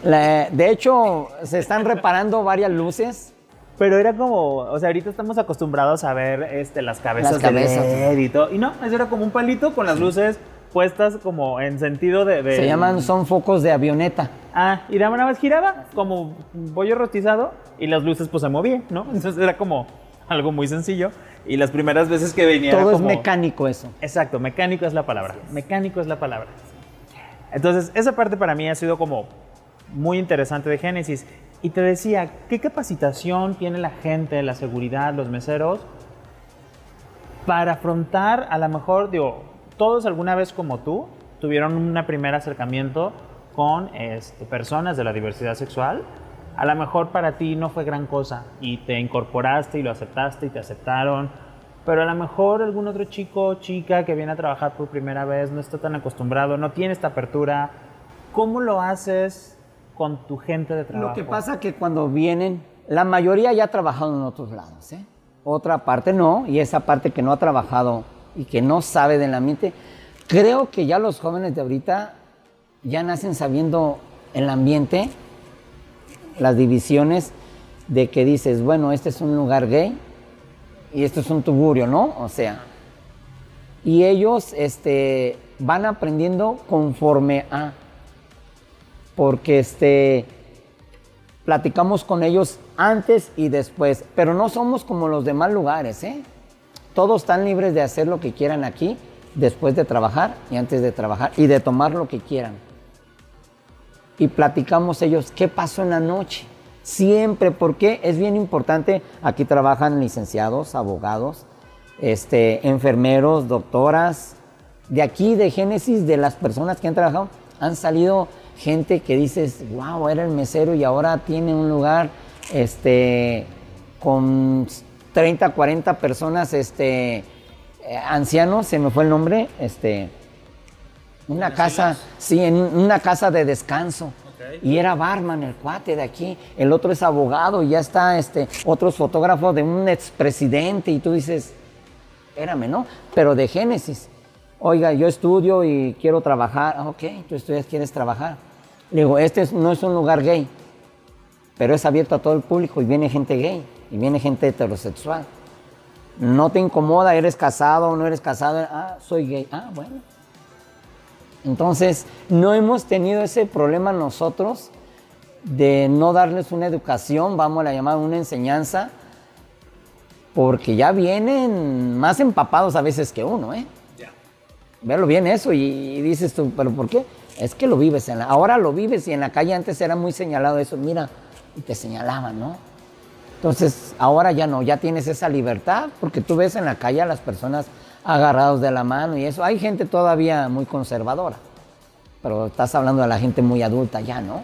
B: La- de hecho, se están reparando varias luces.
A: Pero era como, o sea, ahorita estamos acostumbrados a ver este, las cabezas,
B: Las
A: de
B: cabezas.
A: LED y todo. Y no, eso era como un palito con las luces puestas como en sentido de... de-
B: Se llaman, son focos de avioneta.
A: Ah, y nada más giraba como pollo rostizado y las luces pues se movían, ¿no? [LAUGHS] Entonces era como algo muy sencillo. Y las primeras veces que venía
B: Todo es
A: como-
B: mecánico eso.
A: Exacto, mecánico es la palabra. Mecánico es la palabra. Entonces, esa parte para mí ha sido como muy interesante de Génesis. Y te decía, ¿qué capacitación tiene la gente, la seguridad, los meseros para afrontar, a lo mejor, digo, todos alguna vez como tú tuvieron un primer acercamiento con este, personas de la diversidad sexual? A lo mejor para ti no fue gran cosa y te incorporaste y lo aceptaste y te aceptaron, pero a lo mejor algún otro chico o chica que viene a trabajar por primera vez no está tan acostumbrado, no tiene esta apertura. ¿Cómo lo haces con tu gente de trabajo?
B: Lo que pasa es que cuando vienen, la mayoría ya ha trabajado en otros lados, ¿eh? Otra parte no, y esa parte que no ha trabajado y que no sabe del ambiente, creo que ya los jóvenes de ahorita ya nacen sabiendo el ambiente, las divisiones de que dices, bueno, este es un lugar gay, y esto es un tuburio, ¿no? O sea, y ellos este, van aprendiendo conforme a, porque este, platicamos con ellos antes y después, pero no somos como los demás lugares, ¿eh? Todos están libres de hacer lo que quieran aquí, después de trabajar y antes de trabajar, y de tomar lo que quieran. Y platicamos ellos, ¿qué pasó en la noche? Siempre, porque es bien importante, aquí trabajan licenciados, abogados, este, enfermeros, doctoras. De aquí, de Génesis, de las personas que han trabajado, han salido gente que dices, wow, era el mesero y ahora tiene un lugar este, con 30, 40 personas, este, eh, ancianos, se me fue el nombre, este, una casa, sí, en una casa de descanso. Y era barman el cuate de aquí. El otro es abogado y ya está este, otros fotógrafos de un expresidente. Y tú dices, espérame, ¿no? Pero de Génesis. Oiga, yo estudio y quiero trabajar. Ok, tú estudias, quieres trabajar. Le digo, este no es un lugar gay, pero es abierto a todo el público y viene gente gay y viene gente heterosexual. No te incomoda, eres casado o no eres casado. Ah, soy gay. Ah, bueno. Entonces, no hemos tenido ese problema nosotros de no darles una educación, vamos a llamar una enseñanza, porque ya vienen más empapados a veces que uno, ¿eh? Ya. Verlo bien eso y, dices tú, ¿pero por qué? Es que lo vives, en la, ahora lo vives y en la calle antes era muy señalado eso, mira, y te señalaban, ¿no? Entonces, ahora ya no, ya tienes esa libertad, porque tú ves en la calle a las personas agarrados de la mano y eso. Hay gente todavía muy conservadora, pero estás hablando de la gente muy adulta ya, ¿no?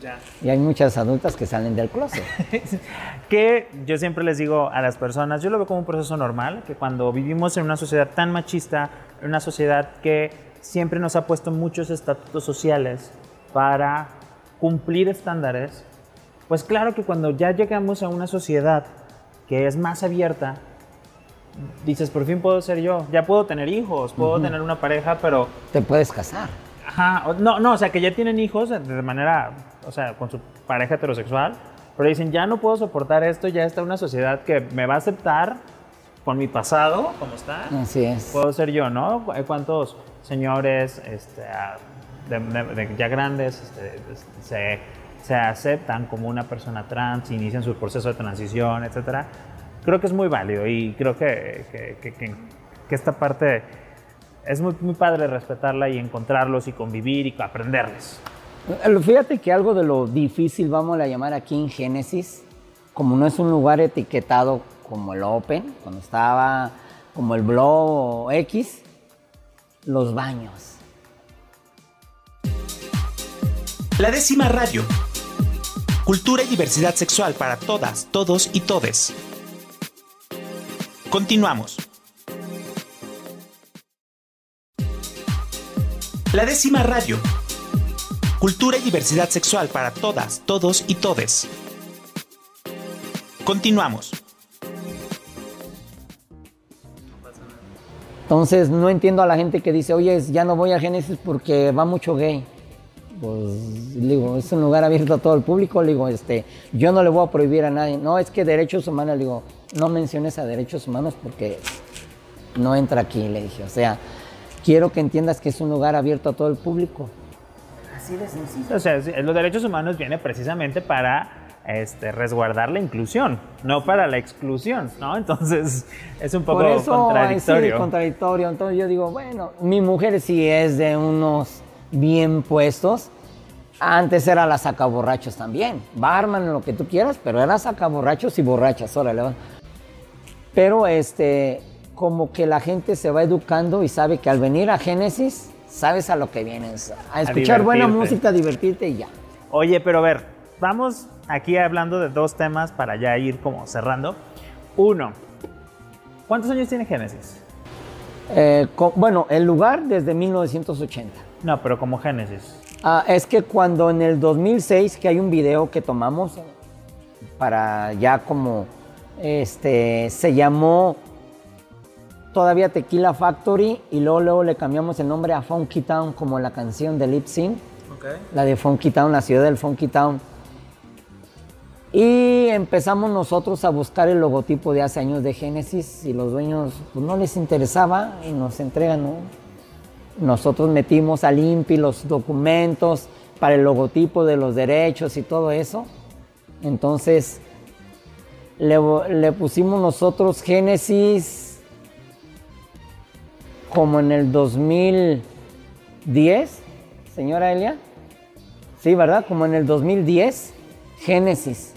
B: Ya. Y hay muchas adultas que salen del closet. [LAUGHS]
A: que yo siempre les digo a las personas, yo lo veo como un proceso normal, que cuando vivimos en una sociedad tan machista, en una sociedad que siempre nos ha puesto muchos estatutos sociales para cumplir estándares, pues claro que cuando ya llegamos a una sociedad que es más abierta, dices, por fin puedo ser yo, ya puedo tener hijos, puedo tener una pareja, pero...
B: Te puedes casar.
A: Ajá, no, no, o sea, que ya tienen hijos de manera, o sea, con su pareja heterosexual, pero dicen, ya no puedo soportar esto, ya está una sociedad que me va a aceptar con mi pasado, como está.
B: Así es.
A: Puedo ser yo, ¿no? ¿Cuántos señores este, ya grandes este, se, se aceptan como una persona trans, inician su proceso de transición, etcétera? creo que es muy válido y creo que, que, que, esta parte es muy, muy padre respetarla y encontrarlos y convivir y aprenderles.
B: Eh, fíjate que algo de lo difícil, vamos a llamar aquí en Génesis, como no es un lugar etiquetado como el Open, cuando estaba como el Blog X, los baños.
C: La décima radio. Cultura y diversidad sexual para todas, todos y todes. Continuamos. La décima radio. Cultura y diversidad sexual para todas, todos y todes. Continuamos.
B: Entonces no entiendo a la gente que dice, oye, ya no voy a Génesis porque va mucho gay. Pues digo, es un lugar abierto a todo el público, digo, este, yo no le voy a prohibir a nadie. No, es que derechos humanos, digo, no menciones a derechos humanos porque no entra aquí, le dije. O sea, quiero que entiendas que es un lugar abierto a todo el público.
A: Así de sencillo. O sea, los derechos humanos vienen precisamente para este, resguardar la inclusión, no para la exclusión, ¿no? [LAUGHS] Entonces es un poco Por eso, contradictorio.
B: Sí, contradictorio. Entonces yo digo, bueno, mi mujer sí es de unos bien puestos. Antes era la sacaborrachos también, barman, lo que tú quieras, pero era sacaborrachos y borrachas, órale. Pero este, como que la gente se va educando y sabe que al venir a Génesis, sabes a lo que vienes, a escuchar buena música, a divertirte y ya.
A: Oye, pero a ver, vamos aquí hablando de dos temas para ya ir como cerrando. Uno, ¿Cuántos años tiene Génesis?
B: Eh, bueno, el lugar desde 1980.
A: No, pero como Génesis.
B: Ah, es que cuando en el 2006, que hay un video que tomamos para ya como, este, se llamó todavía Tequila Factory y luego, luego le cambiamos el nombre a Funky Town como la canción de Lip Sync, la de Funky Town, la ciudad del Funky Town. Y empezamos nosotros a buscar el logotipo de hace años de Génesis y los dueños pues, no les interesaba y nos entregan, ¿no? Nosotros metimos al INPI los documentos para el logotipo de los derechos y todo eso. Entonces le pusimos nosotros Génesis como en el 2010, señora Elia. Sí, ¿verdad? Como en el 2010, Génesis.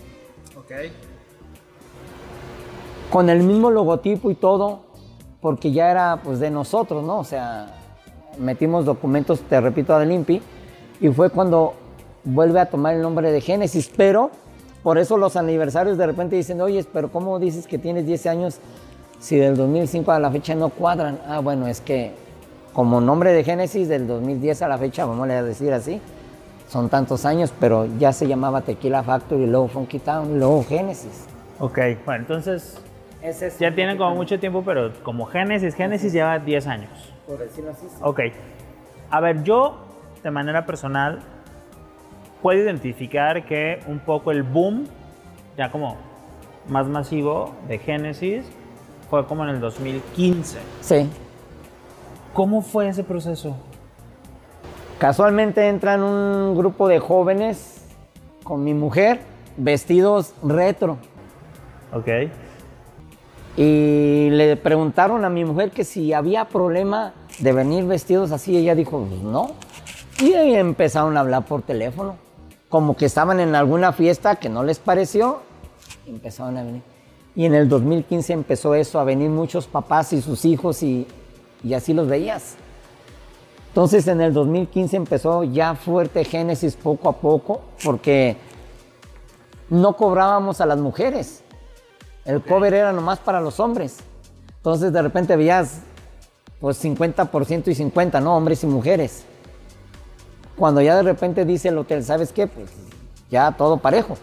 B: Con el mismo logotipo y todo, porque ya era pues de nosotros, ¿no? O sea, metimos documentos, te repito, del INPI, y fue cuando vuelve a tomar el nombre de Génesis, pero por eso los aniversarios de repente dicen, oye, pero ¿cómo dices que tienes 10 años si del 2005 a la fecha no cuadran? Ah, bueno, es que como nombre de Génesis del 2010 a la fecha, vamos a decir así, son tantos años, pero ya se llamaba Tequila Factory, luego Funky Town, luego Génesis.
A: Ok, bueno, entonces
B: es
A: ya tienen como mucho tiempo, pero como Génesis, Génesis lleva 10 años.
B: Por decirlo así.
A: Ok. A ver, yo de manera personal puedo identificar que un poco el boom, ya como más masivo de Génesis, fue como en el 2015.
B: Sí.
A: ¿Cómo fue ese proceso?
B: Casualmente entran un grupo de jóvenes con mi mujer, vestidos retro.
A: Ok.
B: Y le preguntaron a mi mujer que si había problema de venir vestidos así. Ella dijo, pues no. Y ahí empezaron a hablar por teléfono. Como que estaban en alguna fiesta que no les pareció. y Empezaron a venir. Y en el 2015 empezó eso, a venir muchos papás y sus hijos y, y así los veías. Entonces en el 2015 empezó ya fuerte Génesis poco a poco porque no cobrábamos a las mujeres. El cover era nomás para los hombres. Entonces de repente veías pues 50% y 50, ¿no? Hombres y mujeres. Cuando ya de repente dice el hotel, ¿sabes qué? Pues ya todo parejo.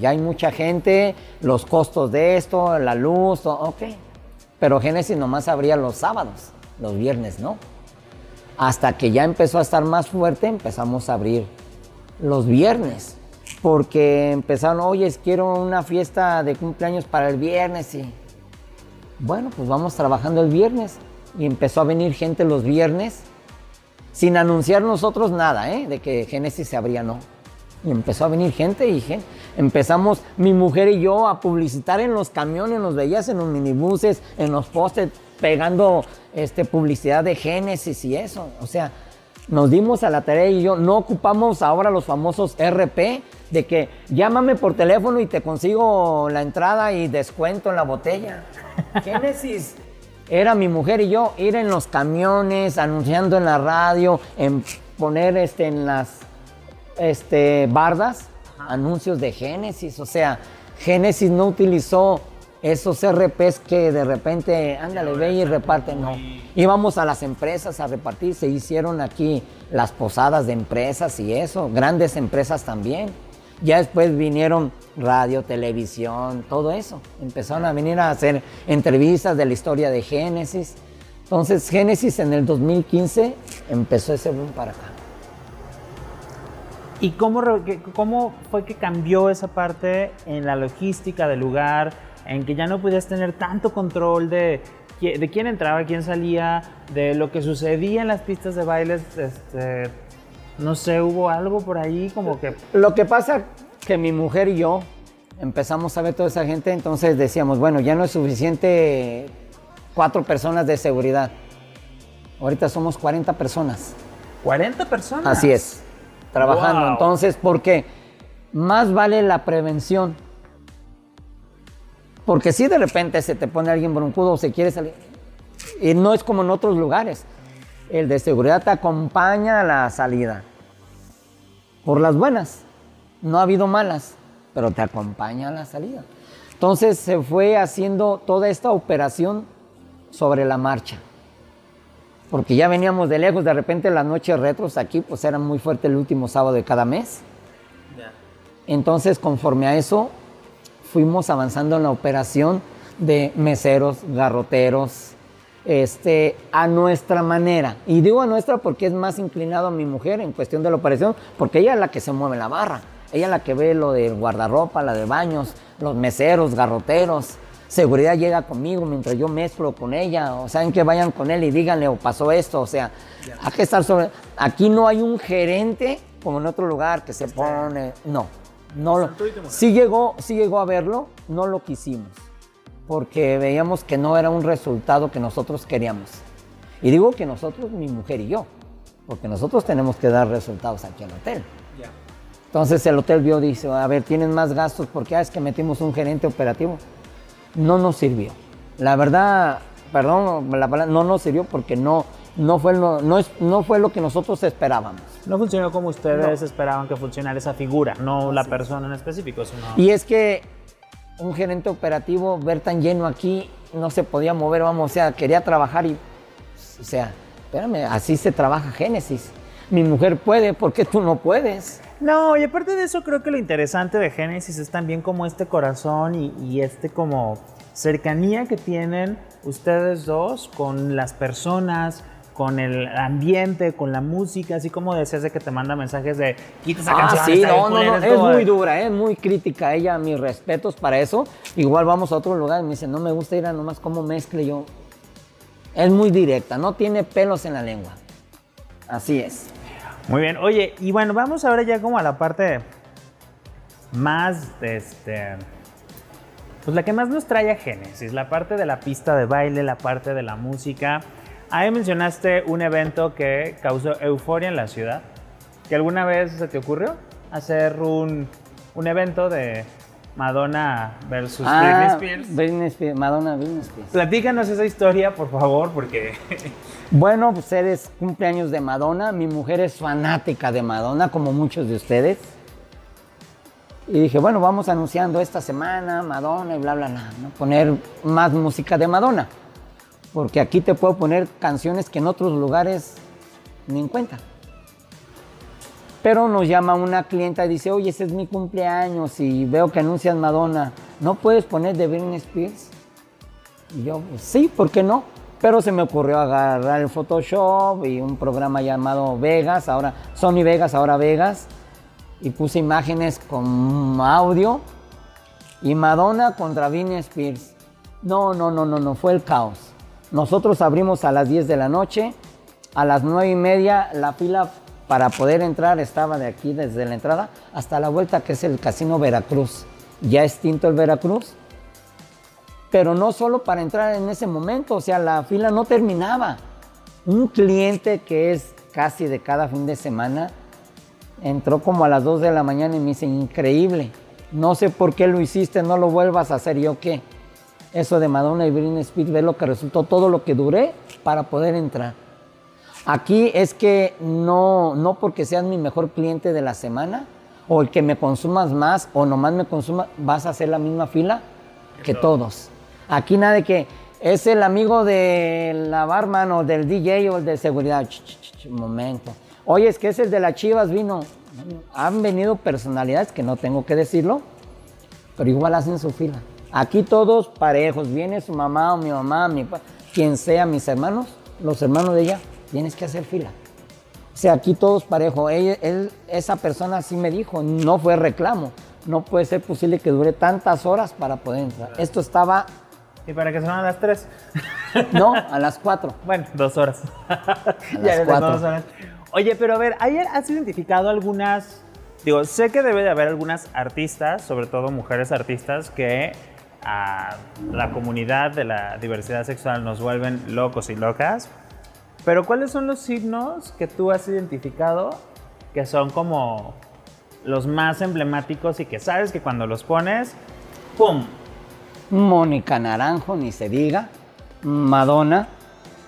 B: Ya hay mucha gente, los costos de esto, la luz, todo, ok. Pero Génesis nomás abría los sábados, los viernes, ¿no? Hasta que ya empezó a estar más fuerte, empezamos a abrir los viernes. Porque empezaron, oye, quiero una fiesta de cumpleaños para el viernes y bueno, pues vamos trabajando el viernes. Y empezó a venir gente los viernes sin anunciar nosotros nada, ¿eh? De que Génesis se abría, no. Y empezó a venir gente y empezamos mi mujer y yo a publicitar en los camiones, nos veías en los minibuses, en los postes, pegando este, publicidad de Génesis y eso. O sea, nos dimos a la tarea y yo no ocupamos ahora los famosos RP de que llámame por teléfono y te consigo la entrada y descuento en la botella. [LAUGHS] Génesis. Era mi mujer y yo ir en los camiones, anunciando en la radio, en poner este, en las este, bardas anuncios de Génesis. O sea, Génesis no utilizó esos RPs que de repente, ándale, ve y reparte. No. Íbamos a las empresas a repartir. Se hicieron aquí las posadas de empresas y eso, grandes empresas también. Ya después vinieron radio, televisión, todo eso. Empezaron a venir a hacer entrevistas de la historia de Génesis. Entonces, Génesis en el 2015 empezó ese boom para acá.
A: ¿Y cómo, cómo fue que cambió esa parte en la logística del lugar, en que ya no podías tener tanto control de, qui- de quién entraba, quién salía, de lo que sucedía en las pistas de bailes? Este, no sé, hubo algo por ahí como que...
B: Lo que pasa que mi mujer y yo empezamos a ver toda esa gente, entonces decíamos, bueno, ya no es suficiente cuatro personas de seguridad. Ahorita somos 40 personas.
A: 40 personas.
B: Así es, trabajando.
A: Wow.
B: Entonces, porque más vale la prevención. Porque si de repente se te pone alguien broncudo o se quiere salir, y no es como en otros lugares. El de seguridad te acompaña a la salida. Por las buenas. No ha habido malas, pero te acompaña a la salida. Entonces se fue haciendo toda esta operación sobre la marcha. Porque ya veníamos de lejos, de repente las noches retros aquí pues eran muy fuertes el último sábado de cada mes. Entonces conforme a eso fuimos avanzando en la operación de meseros, garroteros, este, a nuestra manera. Y digo a nuestra porque es más inclinado a mi mujer en cuestión de la operación, porque ella es la que se mueve la barra. Ella es la que ve lo del guardarropa, la de baños, los meseros, garroteros. Seguridad llega conmigo mientras yo mezclo con ella. O saben que vayan con él y díganle o pasó esto. O sea, hay que estar sobre. Aquí no hay un gerente como en otro lugar que se pone. No, no lo. Sí llegó, sí llegó a verlo, no lo quisimos porque veíamos que no era un resultado que nosotros queríamos. Y digo que nosotros, mi mujer y yo, porque nosotros tenemos que dar resultados aquí al hotel. Entonces el hotel vio, dice, a ver, tienen más gastos porque ah, es que metimos un gerente operativo. No nos sirvió. La verdad, perdón, la palabra, no nos sirvió porque no, no, fue, no, no, es, no fue lo que nosotros esperábamos.
A: No funcionó como ustedes esperaban que funcionara esa figura, no la persona en específico. Sino...
B: Y es que un gerente operativo, ver tan lleno aquí, no se podía mover, vamos, o sea, quería trabajar y, o sea, espérame, así se trabaja Génesis. Mi mujer puede, ¿por qué tú no puedes?
A: No, y aparte de eso, creo que lo interesante de Génesis es también como este corazón y, y este como cercanía que tienen ustedes dos con las personas, con el ambiente, con la música, así como decías de que te manda mensajes de quita esa
B: ah,
A: canción.
B: Sí, no, no, no, es muy dura, es muy crítica ella, mis respetos para eso. Igual vamos a otro lugar y me dice, no me gusta ir a nomás cómo mezcle yo. Es muy directa, no tiene pelos en la lengua. Así es.
A: Muy bien, oye, y bueno, vamos ahora ya como a la parte más, este, pues la que más nos trae a Génesis, la parte de la pista de baile, la parte de la música. Ahí mencionaste un evento que causó euforia en la ciudad. ¿Que alguna vez se te ocurrió hacer un, evento de Madonna versus
B: ah,
A: Britney Spears?
B: Britney Spears? Madonna Britney Spears.
A: Platícanos esa historia, por favor, porque... [LAUGHS]
B: bueno, pues eres cumpleaños de Madonna. Mi mujer es fanática de Madonna, como muchos de ustedes. Y dije, bueno, vamos anunciando esta semana Madonna y bla, bla, bla. ¿no? Poner más música de Madonna porque aquí te puedo poner canciones que en otros lugares ni en. Pero nos llama una clienta y dice, oye, ese es mi cumpleaños y veo que anuncias Madonna, ¿no puedes poner de Britney Spears? Y yo, pues, sí, ¿por qué no? Pero se me ocurrió agarrar el Photoshop y un programa llamado Vegas, ahora Sony Vegas, ahora Vegas, y puse imágenes con audio y Madonna contra Britney Spears. No, no, no, no, no, fue el caos. Nosotros abrimos a las 10 de la noche, a las 9 y media la fila para poder entrar estaba de aquí desde la entrada hasta la vuelta que es el Casino Veracruz. Ya extinto el Veracruz, pero no solo para entrar en ese momento, o sea, la fila no terminaba. Un cliente que es casi de cada fin de semana entró como a las 2 de la mañana y me dice, increíble, no sé por qué lo hiciste, no lo vuelvas a hacer. ¿Yo qué? Eso de Madonna y Britney Spears, ver lo que resultó, todo lo que duré para poder entrar. Aquí es que no, no porque seas mi mejor cliente de la semana o el que me consumas más o nomás me consumas, vas a hacer la misma fila que todos. Aquí nada de que es el amigo de la barman o del DJ o el de seguridad. un momento. Oye, es que es el de las chivas vino. Han venido personalidades que no tengo que decirlo, pero igual hacen su fila. Aquí todos parejos, viene su mamá o mi mamá, mi papá, quien sea, mis hermanos, los hermanos de ella, tienes que hacer fila. O sea, aquí todos parejos. Esa persona sí me dijo, no fue reclamo. No puede ser posible que dure tantas horas para poder entrar. Esto estaba...
A: ¿Y para que se van a las tres? [LAUGHS]
B: No, a las cuatro.
A: Bueno, dos horas. A [LAUGHS] las cuatro. Oye, pero a ver, ¿ayer has identificado algunas... Digo, sé que debe de haber algunas artistas, sobre todo mujeres artistas, que a la comunidad de la diversidad sexual nos vuelven locos y locas. Pero ¿cuáles son los signos que tú has identificado que son como los más emblemáticos y que sabes que cuando los pones, ¡pum!
B: Mónica Naranjo, ni se diga. Madonna,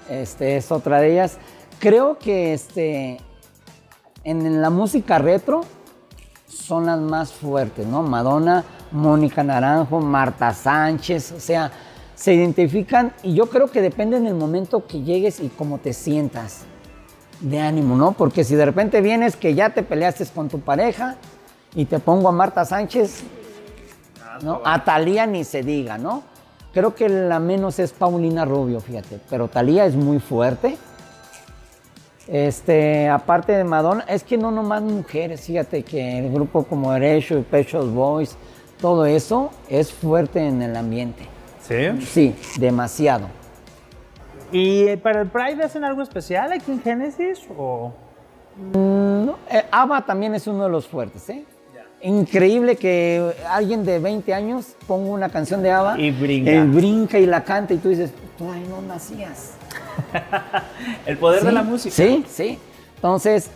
B: este es otra de ellas. Creo que este, en la música retro, son las más fuertes, ¿no? Madonna, Mónica Naranjo, Marta Sánchez, o sea, se identifican y yo creo que depende en el momento que llegues y cómo te sientas de ánimo, ¿no? Porque si de repente vienes que ya te peleaste con tu pareja y te pongo a Marta Sánchez, ¿no? A Talía ni se diga, ¿no? Creo que la menos es Paulina Rubio, fíjate, pero Talía es muy fuerte. Este, aparte de Madonna, es que no nomás mujeres, fíjate que el grupo como Derecho y Pechos Boys, todo eso es fuerte en el ambiente.
A: ¿Sí?
B: Sí, demasiado.
A: ¿Y para el Pride hacen algo especial aquí en Génesis? O...
B: Mm, no, eh, ABBA también es uno de los fuertes, ¿eh? Increíble que alguien de 20 años ponga una canción de ABBA
A: Y brinca.
B: eh, brinca y la canta y tú dices, tú ahí no nacías. [LAUGHS]
A: el poder de la música.
B: Sí, sí. Entonces,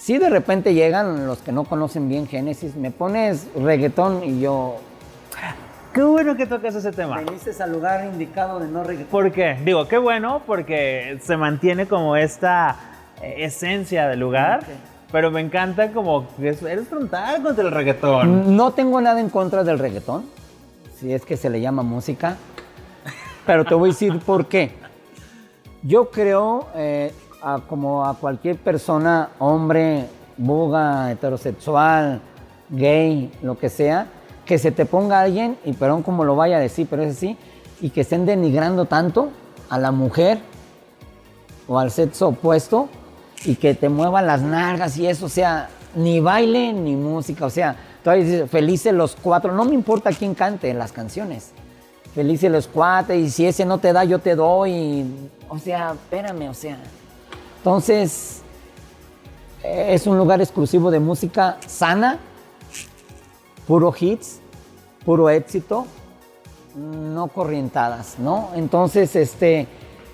B: si de repente llegan los que no conocen bien Génesis, me pones reggaetón y yo...
A: Qué bueno que tocas ese tema.
B: Veniste al lugar indicado de no reggaetón.
A: ¿Por qué? Digo, qué bueno porque se mantiene como esta eh, esencia del lugar, pero me encanta como que es- eres frontal contra el reggaetón.
B: No tengo nada en contra del reggaetón, si es que se le llama música, pero te voy a decir por qué. Yo creo, eh, a- como a cualquier persona, hombre, buga, heterosexual, gay, lo que sea, que se te ponga alguien, y perdón como lo vaya a decir, pero es así, y que estén denigrando tanto a la mujer o al sexo opuesto y que te muevan las nalgas y eso, o sea, ni baile ni música, o sea, todavía dices, felices los cuatro, no me importa quién cante las canciones, felices los cuatro y si ese no te da yo te doy, o sea, espérame, o sea, entonces eh, es un lugar exclusivo de música sana, puro hits, puro éxito, no corrientadas, ¿no? Entonces, este,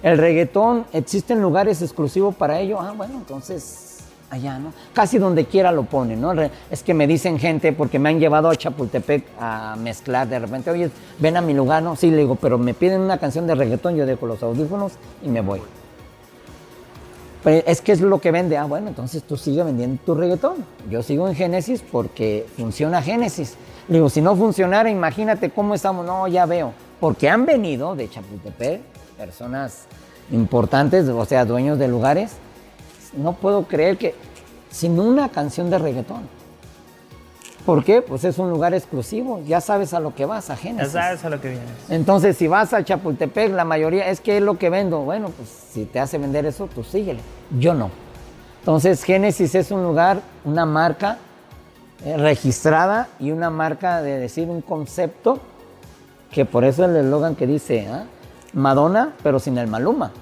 B: el reggaetón, existen lugares exclusivos para ello, ah, bueno, entonces, allá, ¿no? Casi donde quiera lo ponen, ¿no? Es que me dicen gente, porque me han llevado a Chapultepec a mezclar de repente, oye, ven a mi lugar, ¿no? Sí, le digo, pero me piden una canción de reggaetón, yo dejo los audífonos y me voy. Es que es lo que vende. Ah, bueno, entonces tú sigue vendiendo tu reggaetón. Yo sigo en Génesis porque funciona Génesis. Digo, si no funcionara, imagínate cómo estamos. No, ya veo. Porque han venido de Chapultepec personas importantes, o sea, dueños de lugares. No puedo creer que sin una canción de reggaetón. ¿Por qué? Pues es un lugar exclusivo. Ya sabes a lo que vas, a
A: Ya
B: Génesis.
A: sabes a lo que vienes.
B: Entonces, si vas a Chapultepec, la mayoría es que es lo que vendo. Bueno, pues si te hace vender eso, pues síguele. Yo no. Entonces, Génesis es un lugar, una marca eh, registrada y una marca de decir un concepto que por eso el eslogan que dice ¿ah? Madonna, pero sin el Maluma.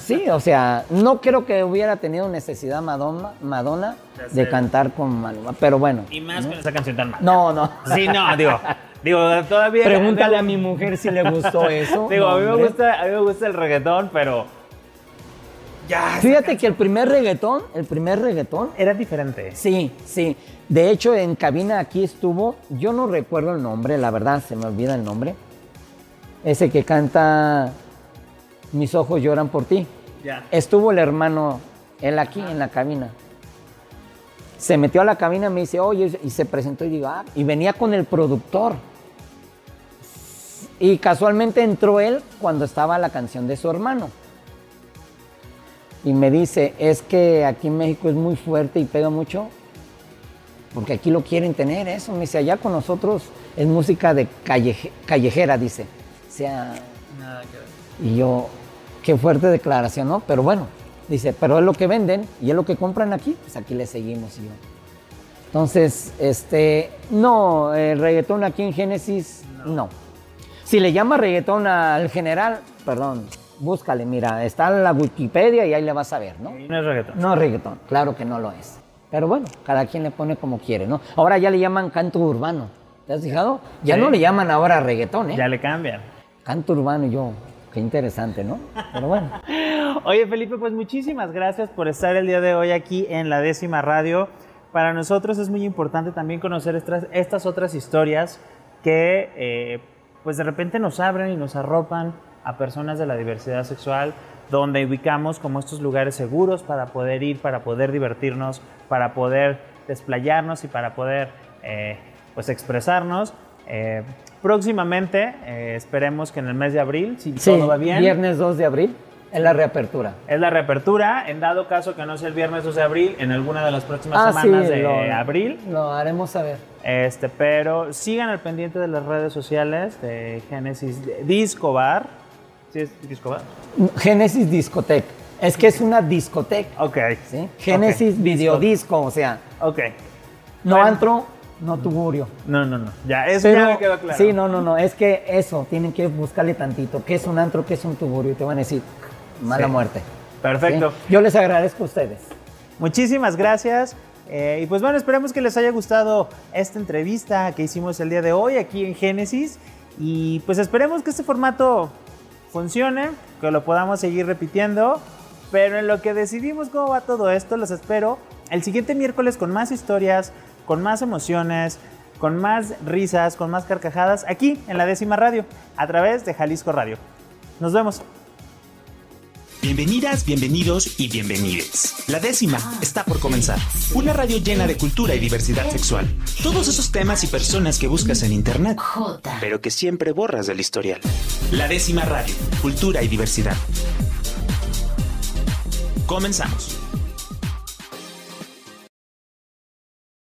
B: Sí, o sea, no creo que hubiera tenido necesidad Madonna, Madonna
A: De
B: cantar con Maluma, pero bueno.
A: Y más con esa canción tan mala.
B: No, no.
A: Sí, no, digo, digo, todavía...
B: Pregúntale a mi mujer si le gustó eso. [LAUGHS]
A: Digo, a, mí me gusta, a mí me gusta el reggaetón, pero... Ya,
B: Fíjate que el primer reggaetón, el primer reggaetón,
A: era diferente.
B: sí, sí. De hecho, en cabina aquí estuvo, yo no recuerdo el nombre, la verdad, se me olvida el nombre. Ese que canta Mis ojos lloran por ti. Estuvo el hermano, él aquí en la cabina. Se metió a la cabina, me dice, oye, y se presentó y digo, ah, y venía con el productor. Y casualmente entró él cuando estaba la canción de su hermano. Y me dice, es que aquí en México es muy fuerte y pega mucho, porque aquí lo quieren tener eso. Me dice, allá con nosotros es música de calleje- callejera, dice. O sea, y yo, qué fuerte declaración, ¿no? Pero bueno, dice, pero es lo que venden y es lo que compran aquí, pues aquí le seguimos. Y yo. Entonces, este, no, el reggaetón aquí en Génesis, no. Si le llama reggaetón al general, perdón, búscale, mira, está en la Wikipedia y ahí le vas a ver, ¿no?
A: No es reggaetón.
B: No es reggaetón, claro que no lo es. Pero bueno, cada quien le pone como quiere, ¿no? Ahora ya le llaman canto urbano. ¿Te has fijado? Ya
A: Sí.
B: no le llaman ahora reggaetón, ¿eh?
A: Ya le cambian.
B: Canto urbano y yo, qué interesante, ¿no? Pero bueno. [LAUGHS]
A: Oye, Felipe, pues muchísimas gracias por estar el día de hoy aquí en la décima radio. Para nosotros es muy importante también conocer estas, estas otras historias que eh, pues de repente nos abren y nos arropan a personas de la diversidad sexual, donde ubicamos como estos lugares seguros para poder ir, para poder divertirnos, para poder desplayarnos y para poder eh, pues expresarnos. Eh, próximamente, eh, esperemos que en el mes de abril, si todo va bien.
B: Viernes 2 de abril. Es la reapertura.
A: Es la reapertura. En dado caso que no sea el viernes 2 de abril, en alguna de las próximas ah, semanas de abril.
B: Lo haremos saber.
A: Este, pero sigan al pendiente de las redes sociales de Génesis Disco Bar. ¿Sí es Disco Bar?
B: Génesis Discotec. Es que es una discoteca.
A: Ok.
B: ¿sí? Génesis Videodisco, o sea.
A: Ok.
B: No antro, no tuburio.
A: No, no, no. Ya, eso ya me quedó claro.
B: Sí, no, no, no. Es que eso, tienen que buscarle tantito. ¿Qué es un antro? ¿Qué es un tuburio? Y te van a decir, mala muerte.
A: Perfecto.
B: Yo les agradezco a ustedes.
A: Muchísimas gracias. Eh, y pues bueno, esperemos que les haya gustado esta entrevista que hicimos el día de hoy aquí en Génesis. Y pues esperemos que este formato funcione, que lo podamos seguir repitiendo. Pero en lo que decidimos cómo va todo esto, los espero el siguiente miércoles con más historias, con más emociones, con más risas, con más carcajadas, aquí en la décima radio, a través de Jalisco Radio. Nos vemos.
C: Bienvenidas, bienvenidos y bienvenides. La décima está por comenzar. Una radio llena de cultura y diversidad sexual. Todos esos temas y personas que buscas en internet, pero que siempre borras del historial. La décima radio, cultura y diversidad. Comenzamos.